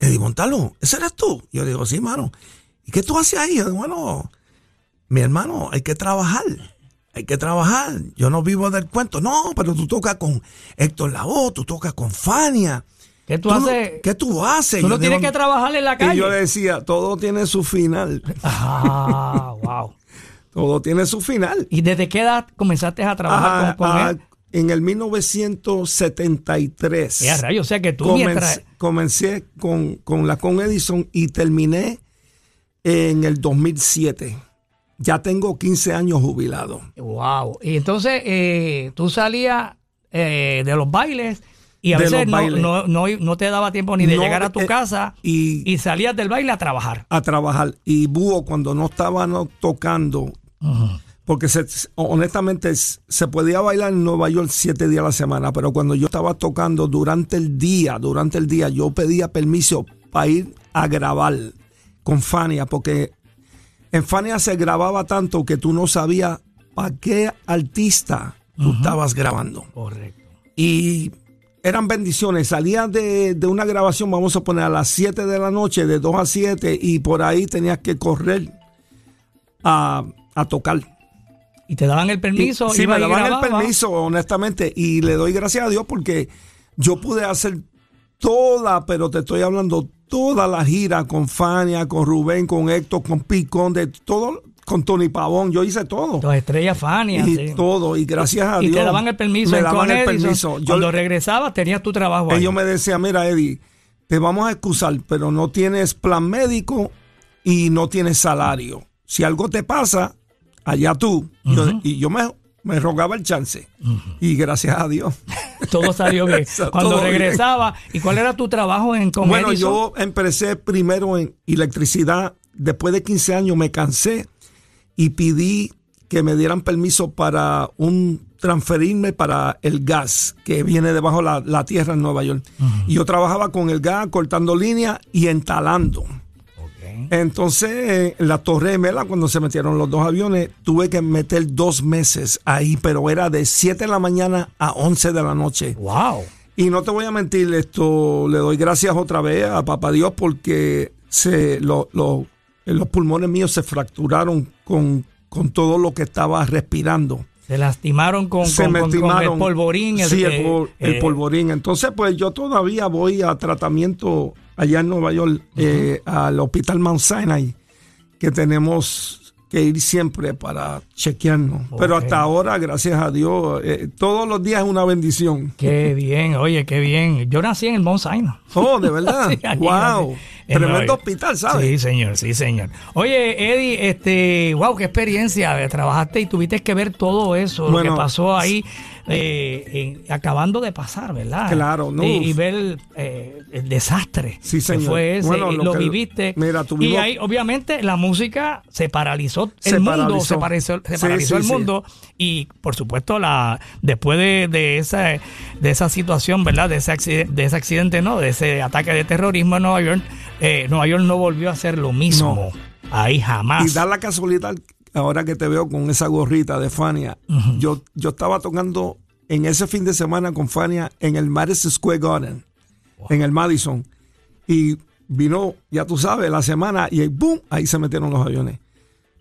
Eddie Montalo, ¿ese eres tú? Yo digo, sí, mano. ¿Y qué tú haces ahí? Yo digo, bueno, mi hermano, hay que trabajar. Hay que trabajar. Yo no vivo del cuento. No, pero tú tocas con Héctor Lavoe, tú tocas con Fania. ¿Qué tú, haces? ¿Qué tú haces? Tú no Yo tienes digo, que trabajar en la Y calle. yo le decía, todo tiene su final. Ah, wow. Todo tiene su final. ¿Y desde qué edad comenzaste a trabajar Ah, con, con ah, él? En el 1973. Ya, rayo, o sea que tú comencé, mientras... comencé con, con la con Edison y terminé en el 2007. Ya tengo 15 años jubilado. Wow. Y entonces eh, tú salías eh, de los bailes y a veces no, no, no, no te daba tiempo ni de llegar a tu eh, casa y- y salías del baile a trabajar. a trabajar. Y Búho, cuando no estaba tocando, porque se- honestamente se podía bailar en Nueva York siete días a la semana, pero cuando yo estaba tocando durante el día, durante el día, yo pedía permiso para ir a grabar con Fania, porque en Fania se grababa tanto que tú no sabías para qué artista tú estabas grabando. Correcto. Y eran bendiciones. Salías de, de una grabación, vamos a poner a las 7 de la noche, de 2 a 7, y por ahí tenías que correr a, a tocar. Y te daban el permiso. sí, ibas me y daban el permiso, honestamente, y le doy gracias a Dios porque yo pude hacer toda, pero te estoy hablando, toda la gira con Fania, con Rubén, con Héctor, con Picón, de todo, con Tony Pavón, yo hice todo. Tus estrellas Fania. Y sí. todo, y gracias a Y Dios. te daban el permiso. Me daban el Edison. permiso. Yo- Cuando regresabas tenías tu trabajo ahí. ellos me decían, mira Eddie, te vamos a excusar, pero no tienes plan médico y no tienes salario. Si algo te pasa, allá tú. Yo- y yo me, me rogaba el chance. Y gracias a Dios. Todo salió bien. Cuando bien. regresaba, ¿y cuál era tu trabajo en Con bueno, Edison? yo empecé primero en electricidad. Después de 15 años me cansé y pedí que me dieran permiso para un transferirme para el gas que viene debajo de la, la tierra en Nueva York. Y yo trabajaba con el gas, cortando líneas y entalando. Entonces, en la Torre de Mela, cuando se metieron los dos aviones, tuve que meter dos meses ahí, pero era de 7 de la mañana a 11 de la noche. Wow. Y no te voy a mentir, esto le doy gracias otra vez a Papá Dios porque se, lo- lo- los pulmones míos se fracturaron con, con todo lo que estaba respirando. Se lastimaron con, se con- me con- con estimaron. el polvorín. el- sí, el, eh, el eh, polvorín. Entonces, pues yo todavía voy a tratamiento allá en Nueva York, eh, al Hospital Mount Sinai, que tenemos que ir siempre para chequearnos. Pero hasta ahora, gracias a Dios, eh, todos los días es una bendición. Qué bien, oye, qué bien. Yo nací en el Mount Sinai. Oh, de verdad. Sí, wow. nací, Tremendo hospital, ¿sabes? Sí, señor, sí, señor. Oye, Eddie, este, wow, qué experiencia. eh, Trabajaste y tuviste que ver todo eso, lo que pasó ahí, eh, acabando de pasar, ¿verdad? Claro, no. Y, y ver eh, el desastre Sí, que señor. fue ese, Bueno, y lo lo, que- viviste. mira, tuvimos- Y ahí, obviamente, la música se paralizó el Se mundo, paralizó. se paralizó, se paralizó sí, el sí. mundo. Y por supuesto, la después de, de esa de esa situación, ¿verdad? De ese accidente, de ese accidente, ¿no? De ese ataque de terrorismo en Nueva York, eh, Nueva York no volvió a hacer lo mismo. Ahí jamás. Y da la casualidad, ahora que te veo con esa gorrita de Fania, yo, yo estaba tocando en ese fin de semana con Fania en el Madison Square Garden, en el Madison. Y vino, ya tú sabes, la semana y ¡boom! Ahí se metieron los aviones.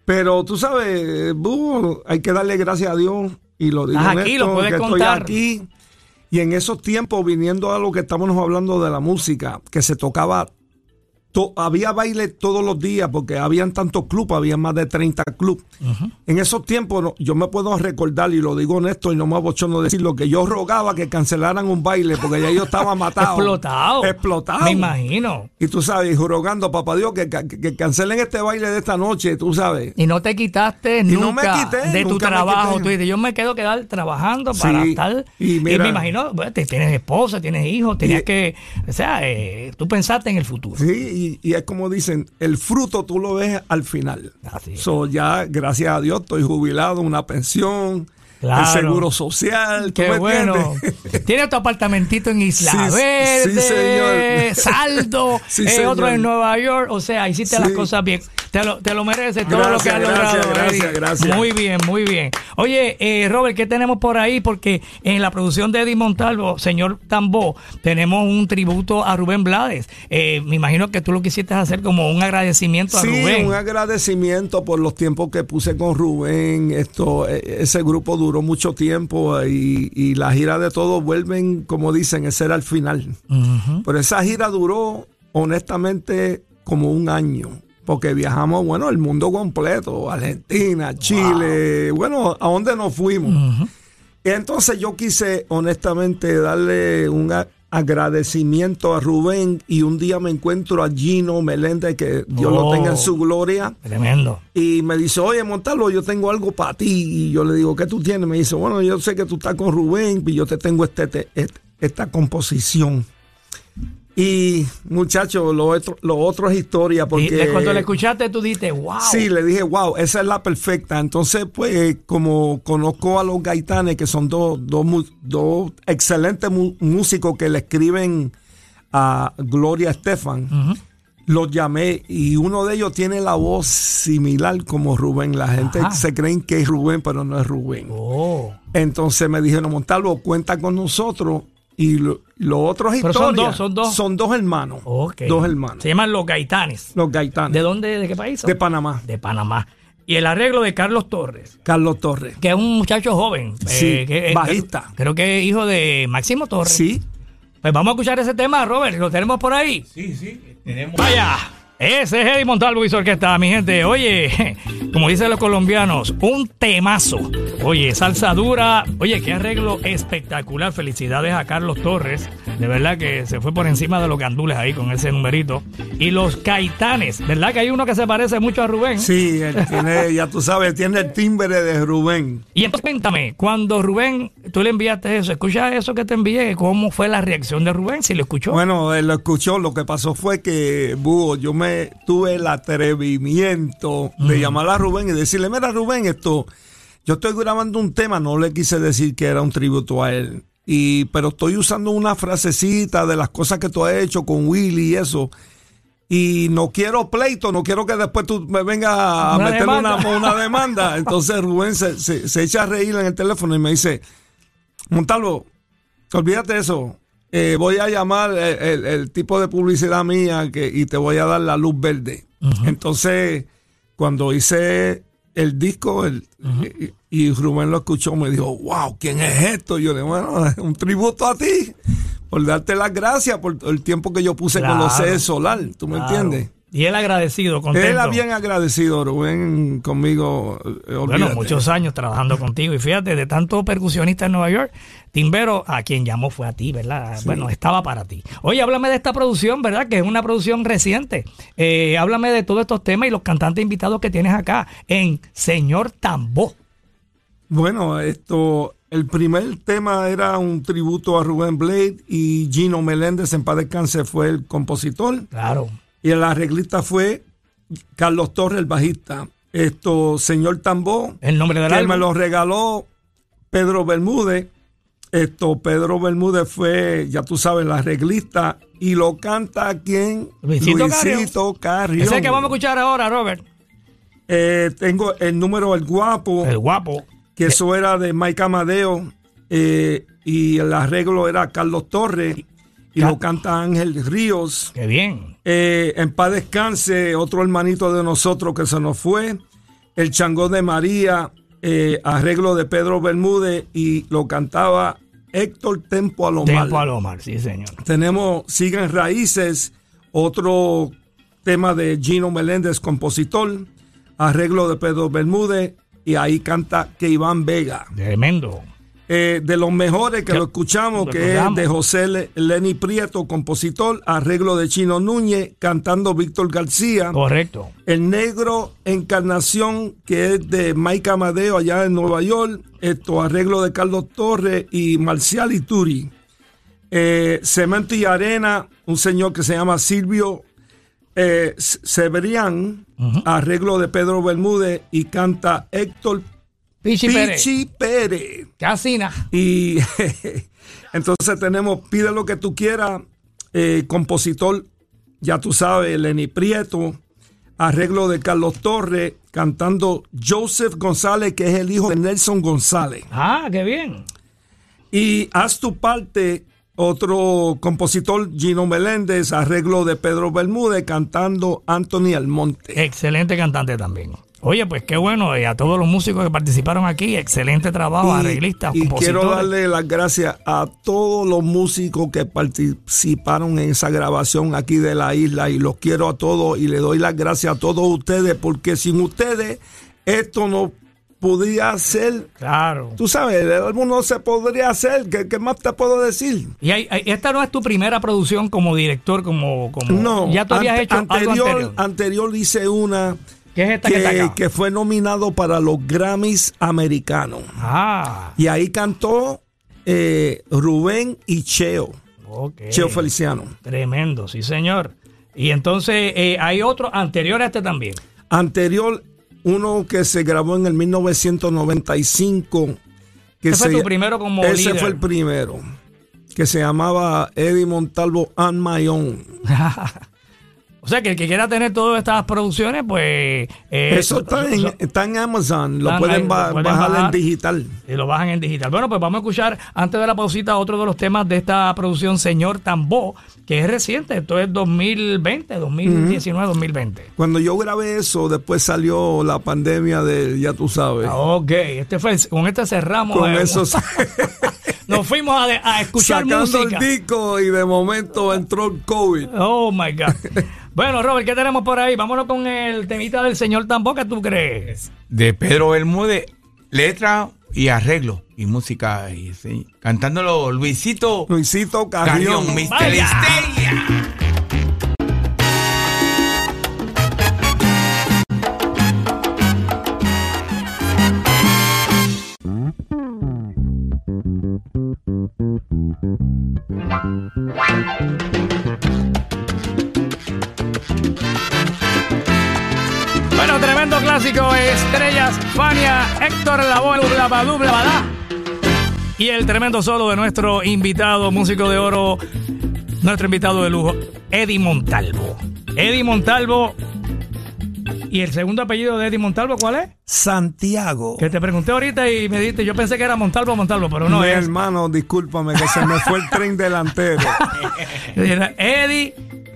Pero tú sabes, Bu, hay que darle gracias a Dios y lo digo Estás aquí, lo puedes que contar. estoy aquí. Y en esos tiempos, viniendo a lo que estamos hablando de la música, que se tocaba, to- había baile todos los días porque habían tantos clubes, había más de 30 clubes. En esos tiempos, no, yo me puedo recordar, y lo digo honesto y no me abochono decirlo, que yo rogaba que cancelaran un baile porque ya yo estaba matado. Explotado. Explotado. Me imagino. Y tú sabes, rogando, papá Dios, que, que- que cancelen este baile de esta noche, tú sabes. Y no te quitaste Y no me nunca quité, de tu nunca trabajo. Tú dices, yo me quedo quedar trabajando para estar. y me imagino, bueno, tienes esposa, tienes hijos, tenías Y- que. O sea, eh, tú pensaste en el futuro. Sí, y, y es como dicen, el fruto tú lo ves al final. Así. So, ya, gracias a Dios, estoy jubilado, una pensión, Claro. el seguro social. ¿tú Qué bueno. entiendes? Tienes tu apartamentito en Isla Sí, sí, Verde, señor. saldo, Sí, eh, señor. otro en Nueva York. O sea, hiciste Sí. las cosas bien. Te lo, te lo mereces todo lo que has logrado. gracias, gracias, gracias. Muy bien, muy bien. Oye, eh, Robert, ¿qué tenemos por ahí? Porque en la producción de Eddie Montalvo, señor Tambó, tenemos un tributo a Rubén Blades. Eh, me imagino que tú lo quisiste hacer como un agradecimiento a Sí, Rubén. un agradecimiento por los tiempos que puse con Rubén. Esto, eh, ese grupo duró mucho tiempo y, y la gira de todos vuelven, como dicen, ese era el final. Pero esa gira duró, honestamente, como un año. Porque viajamos, bueno, el mundo completo, Argentina, Chile, bueno, ¿a dónde nos fuimos? Entonces yo quise, honestamente, darle un agradecimiento a Rubén y un día me encuentro a Gino Meléndez, que Dios lo Oh. tenga en su gloria. Tremendo. Y me dice, oye, Montalvo, yo tengo algo para ti. Y yo le digo, ¿qué tú tienes? Me dice, bueno, yo sé que tú estás con Rubén y yo te tengo este, este- este- esta composición. Y, muchachos, lo otro, lo otro es historia Y porque... de cuando le escuchaste, tú dijiste, wow. Sí, le dije, wow, esa es la perfecta. Entonces, pues, como conozco a los gaitanes, que son dos, dos, dos excelentes músicos que le escriben a Gloria Estefan, los llamé y uno de ellos tiene la voz similar como Rubén. La gente Ajá. se creen que es Rubén, pero no es Rubén. Oh. Entonces me dijeron, Montalvo, cuenta con nosotros. Y lo, lo otro es Pero historia. son dos, son dos. Son dos hermanos. Dos hermanos. Se llaman Los Gaitanes. Los gaitanes. ¿De dónde? ¿De qué país? son? de Panamá. De Panamá. Y el arreglo de Carlos Torres, Carlos Torres. que es un muchacho joven. Sí, eh, que, eh, bajista. Creo, que es hijo de Máximo Torres. Sí. Pues vamos a escuchar ese tema, Robert. ¿Lo tenemos por ahí? Sí, sí, tenemos. Vaya. Ese es Eddie Montalvo y su orquesta, mi gente. Oye, como dicen los colombianos, un temazo. Oye, salsa dura. Oye, qué arreglo espectacular. Felicidades a Carlos Torres. De verdad que se fue por encima de los gandules ahí con ese numerito. Y los caitanes. ¿Verdad que hay uno que se parece mucho a Rubén? Sí, él tiene, ya tú sabes, tiene el timbre de Rubén. Y entonces cuéntame, cuando Rubén, tú le enviaste eso, escucha eso que te envié, ¿cómo fue la reacción de Rubén? Si lo escuchó. Bueno, él lo escuchó. Lo que pasó fue que, Búho, yo me tuve el atrevimiento de llamar a Rubén y decirle, mira Rubén, esto, yo estoy grabando un tema, no le quise decir que era un tributo a él. Y, pero estoy usando una frasecita de las cosas que tú has hecho con Willy y eso. Y no quiero pleito, no quiero que después tú me vengas a Una meter una, demanda. una demanda. Entonces Rubén se, se- se echa a reír en el teléfono y me dice, Montalvo, olvídate de eso. Eh, voy a llamar el, el- el tipo de publicidad mía que, y te voy a dar la luz verde. Entonces, cuando hice el disco el- y, y Rubén lo escuchó, me dijo, wow, ¿quién es esto? Y yo le dije, bueno, un tributo a ti por darte las gracias por el tiempo que yo puse con los sedes solar. ¿Tú me entiendes? Y él agradecido, contento. Él bien agradecido, Rubén, conmigo. eh, Bueno, muchos años trabajando contigo. Y fíjate, de tanto percusionista en Nueva York, Timbero, a quien llamó fue a ti, ¿verdad? Bueno, estaba para ti. Oye, háblame de esta producción, ¿verdad? Que es una producción reciente. Eh, háblame de todos estos temas y los cantantes invitados que tienes acá en Señor Tambó. Bueno, esto, el primer tema era un tributo a Rubén Blade y Gino Meléndez, en paz descanse, fue el compositor. Claro. Y el arreglista fue Carlos Torres, el bajista. Esto, señor Tambó, El nombre del que álbum. me lo regaló Pedro Bermúdez. Esto, Pedro Bermúdez fue, ya tú sabes, el arreglista y lo canta quien Luisito Carrión. Ese que vamos a escuchar ahora, Robert. Eh, tengo el número El Guapo El guapo. que eso era de Mike Amadeo eh, y el arreglo era Carlos Torres y lo canta Ángel Ríos. Qué bien. Eh, en paz descanse, otro hermanito de nosotros que se nos fue, El Changó de María, arreglo de Pedro Bermúdez y lo cantaba Héctor Tempo Alomar. Tempo Alomar, sí, señor. Tenemos Siguen Raíces, otro tema de Gino Meléndez, compositor, arreglo de Pedro Bermúdez y ahí canta que Iván Vega. Tremendo. Eh, de los mejores que lo escuchamos, que es de José Le- Lenny Prieto, compositor, arreglo de Chino Núñez, cantando Víctor García. Correcto. El Negro Encarnación, que es de Mike Amadeo allá en Nueva York. Esto, arreglo de Carlos Torres y Marcial Ituri. Eh, Cemento y Arena, un señor que se llama Silvio eh, Severian, arreglo de Pedro Bermúdez y canta Héctor Pichi Pérez. Pichi Pérez. Casi nada. Y entonces tenemos Pide lo que tú quieras, eh, compositor, ya tú sabes, Lenny Prieto, arreglo de Carlos Torres, cantando Joseph González, que es el hijo de Nelson González. Ah, qué bien. Y haz tu parte, otro compositor, Gino Meléndez, arreglo de Pedro Bermúdez, cantando Anthony Almonte. Excelente cantante también. Oye, pues qué bueno. Y a todos los músicos que participaron aquí, excelente trabajo, arreglistas, y compositores. quiero darle las gracias a todos los músicos que participaron en esa grabación aquí de la isla y los quiero a todos y le doy las gracias a todos ustedes porque sin ustedes esto no podría ser, Claro. tú sabes, el álbum no se podría hacer, ¿qué, qué más te puedo decir? Y hay- esta no es tu primera producción como director, como, como No, ya tú habías hecho algo anterior, anterior. anterior hice una ¿Qué es esta que, está que, acá? que fue nominado para los Grammys americanos Ah, y ahí cantó eh, Rubén y Cheo, ok. Cheo Feliciano. Tremendo, sí, señor. Y entonces eh, hay otro anterior a este también. Anterior, uno que se grabó en el 1995. Que Ese fue se- tu primero como Ese líder. fue el primero. Que se llamaba Eddie Montalvo and My Own. O sea, que el que quiera tener todas estas producciones, pues... eh, Eso está en, eso- está en Amazon. Lo pueden, ahí, ba- lo pueden bajar, bajar. en digital. y lo bajan en digital. Bueno, pues vamos a escuchar antes de la pausita otro de los temas de esta producción, Señor Tambó, que es reciente. Esto es 2020, 2019, 2020. Cuando yo grabé eso, después salió la pandemia de, ya tú sabes. Ah, Ok, este fue, con este cerramos. Con eh, eso Nos fuimos a, a escuchar sacando música. el disco y de momento entró el COVID. Oh my God. Bueno, Robert, ¿qué tenemos por ahí? Vámonos con el temita del señor Tambó, ¿qué tú crees? De Pedro Bermúdez, letra y arreglo y música. Y, sí, cantándolo Luisito Luisito Carrión. Carrión, Mr. clásico, Estrellas, Fania, Héctor Lavoe, dubla dubla. Y el tremendo solo de nuestro invitado, músico de oro, nuestro invitado de lujo, Eddie Montalvo. Eddie Montalvo. ¿Y el segundo apellido de Eddie Montalvo cuál es? Santiago. Que te pregunté ahorita y me dijiste, yo pensé que era Montalvo, Montalvo, pero no Mi es. hermano, discúlpame que se me fue el tren delantero. Eddie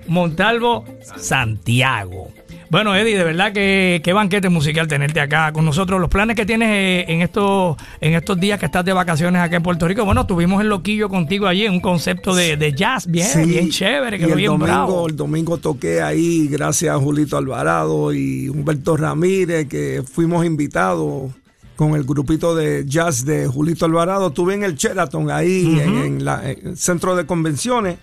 Montalvo Santiago. Bueno, Eddie, de verdad que qué banquete musical tenerte acá con nosotros. Los planes que tienes eh, en estos en estos días que estás de vacaciones acá en Puerto Rico. Bueno, tuvimos el loquillo contigo allí en un concepto de, de jazz bien, Sí, bien chévere, que y el bien domingo, bravo. el domingo toqué ahí, gracias a Julito Alvarado y Humberto Ramírez, que fuimos invitados con el grupito de jazz de Julito Alvarado. Estuve en el Sheraton ahí, en, en la- en el centro de convenciones.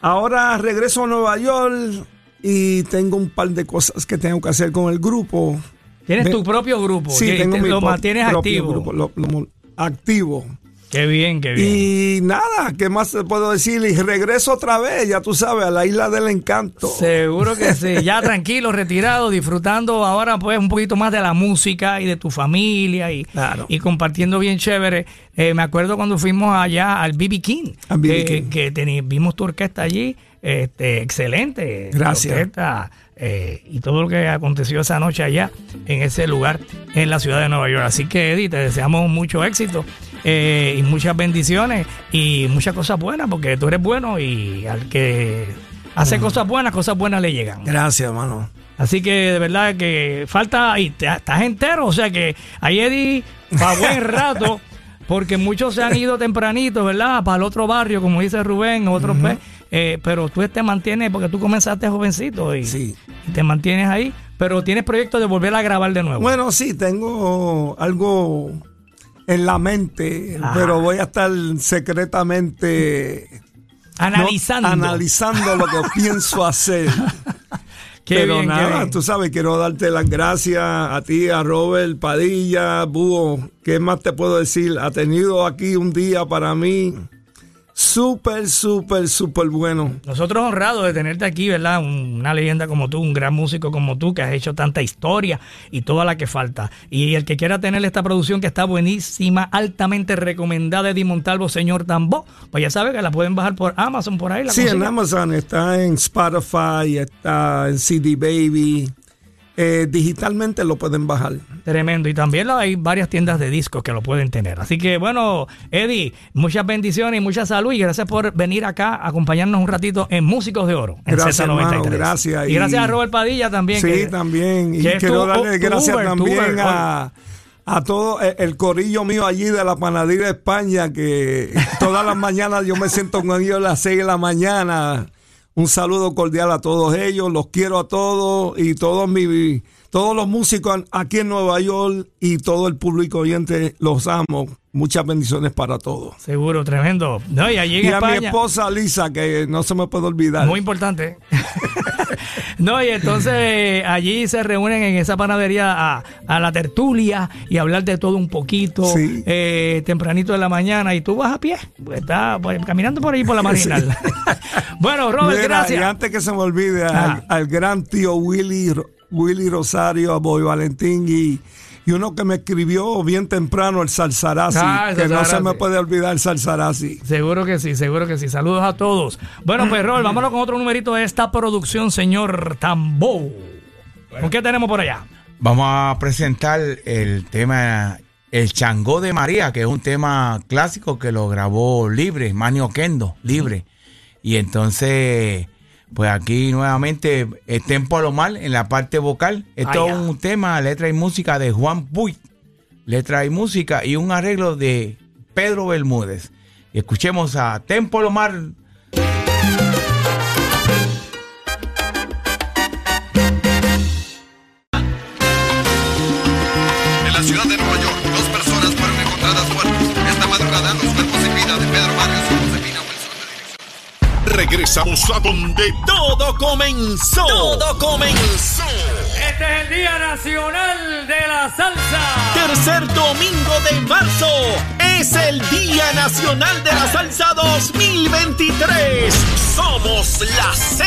Ahora regreso a Nueva York y tengo un par de cosas que tengo que hacer con el grupo. Tienes tu propio grupo. Sí, tengo mi lo mantienes activo. grupo, lo- lo- activo. Qué bien, qué bien. Y nada, ¿qué más te puedo decir? Y regreso otra vez, ya tú sabes, a la isla del encanto. Seguro que sí. Ya tranquilo, retirado, disfrutando ahora pues un poquito más de la música y de tu familia y, Claro. y compartiendo bien chévere. Eh, me acuerdo cuando fuimos allá al BB King, Al B.B. que, King. que vimos tu orquesta allí, este, excelente. Gracias. orquesta, eh, y todo lo que aconteció esa noche allá en ese lugar en la ciudad de Nueva York. Así que Eddie, te deseamos mucho éxito eh, y muchas bendiciones y muchas cosas buenas porque tú eres bueno y al que hace cosas buenas, cosas buenas le llegan. Gracias, hermano. Así que de verdad que falta y te- estás entero, o sea que ahí Eddie va buen rato. Porque muchos se han ido tempranito, ¿verdad? Para el otro barrio, como dice Rubén, otros pues, eh, pero tú te mantienes, porque tú comenzaste jovencito y, Sí. y te mantienes ahí, pero tienes proyecto de volver a grabar de nuevo. Bueno, sí, tengo algo en la mente, Ajá. pero voy a estar secretamente no- analizando. analizando lo que pienso hacer. Qué pero bien, qué nada, bien. tú sabes, quiero darte las gracias a ti, a Robert Padilla, Búho. ¿Qué más te puedo decir? Ha tenido aquí un día para mí súper, súper, súper bueno. Nosotros honrados de tenerte aquí, ¿verdad? Un- Una leyenda como tú, un gran músico como tú, que has hecho tanta historia y toda la que falta. Y el que quiera tener esta producción que está buenísima, altamente recomendada de Montalvo, señor Tambó, pues ya sabe que la pueden bajar por Amazon, por ahí. La Sí, en. Amazon, está en Spotify, está en CD Baby. Eh, digitalmente lo pueden bajar. Tremendo. Y también hay varias tiendas de discos que lo pueden tener. Así que bueno, Eddie, muchas bendiciones y mucha salud. Y gracias por venir acá a acompañarnos un ratito en Músicos de Oro. En Gracias, Z93. hermano, gracias. Y gracias a Robert Padilla también. Sí, que- también. Y quiero darle gracias Uber, también Uber. a, a todo el, el corillo mío allí de la panadería de España, que todas las mañanas yo me siento con ellos a las 6 de la mañana. Un saludo cordial a todos ellos, los quiero a todos y todos mi, todos los músicos aquí en Nueva York y todo el público oyente los amo. Muchas bendiciones para todos. Seguro, tremendo. No, y allí en Y a mi esposa Lisa, que no se me puede olvidar. Muy importante. no, y entonces allí se reúnen en esa panadería a, a la tertulia y hablar de todo un poquito Sí. eh, tempranito de la mañana y tú vas a pie, pues, estás pues, caminando por ahí por la marginal. bueno, Robert, Mira, gracias. Y antes que se me olvide, al, al gran tío Willy, Willy Rosario, a Boy Valentín y, y uno que me escribió bien temprano, el Salsarazzi, Ah, el que no se me puede olvidar el Salsarazzi. Seguro que sí, seguro que sí. Saludos a todos. Bueno, pues Robert, vámonos con otro numerito de esta producción, señor Tambo. ¿Con qué tenemos por allá? Vamos a presentar el tema El Changó de María, que es un tema clásico que lo grabó Libre, Manio Kendo, Libre. Y entonces, pues aquí nuevamente es Tempo Alomar en la parte vocal. Esto es un tema, letra y música de Juan Puy. Letra y música y un arreglo de Pedro Bermúdez. Escuchemos a Tempo Alomar. Regresamos a donde todo comenzó. Todo comenzó. Este es el Día Nacional de la Salsa. Tercer domingo de marzo es el Día Nacional de la Salsa 2023. Somos la Z.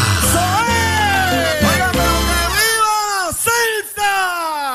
Ah.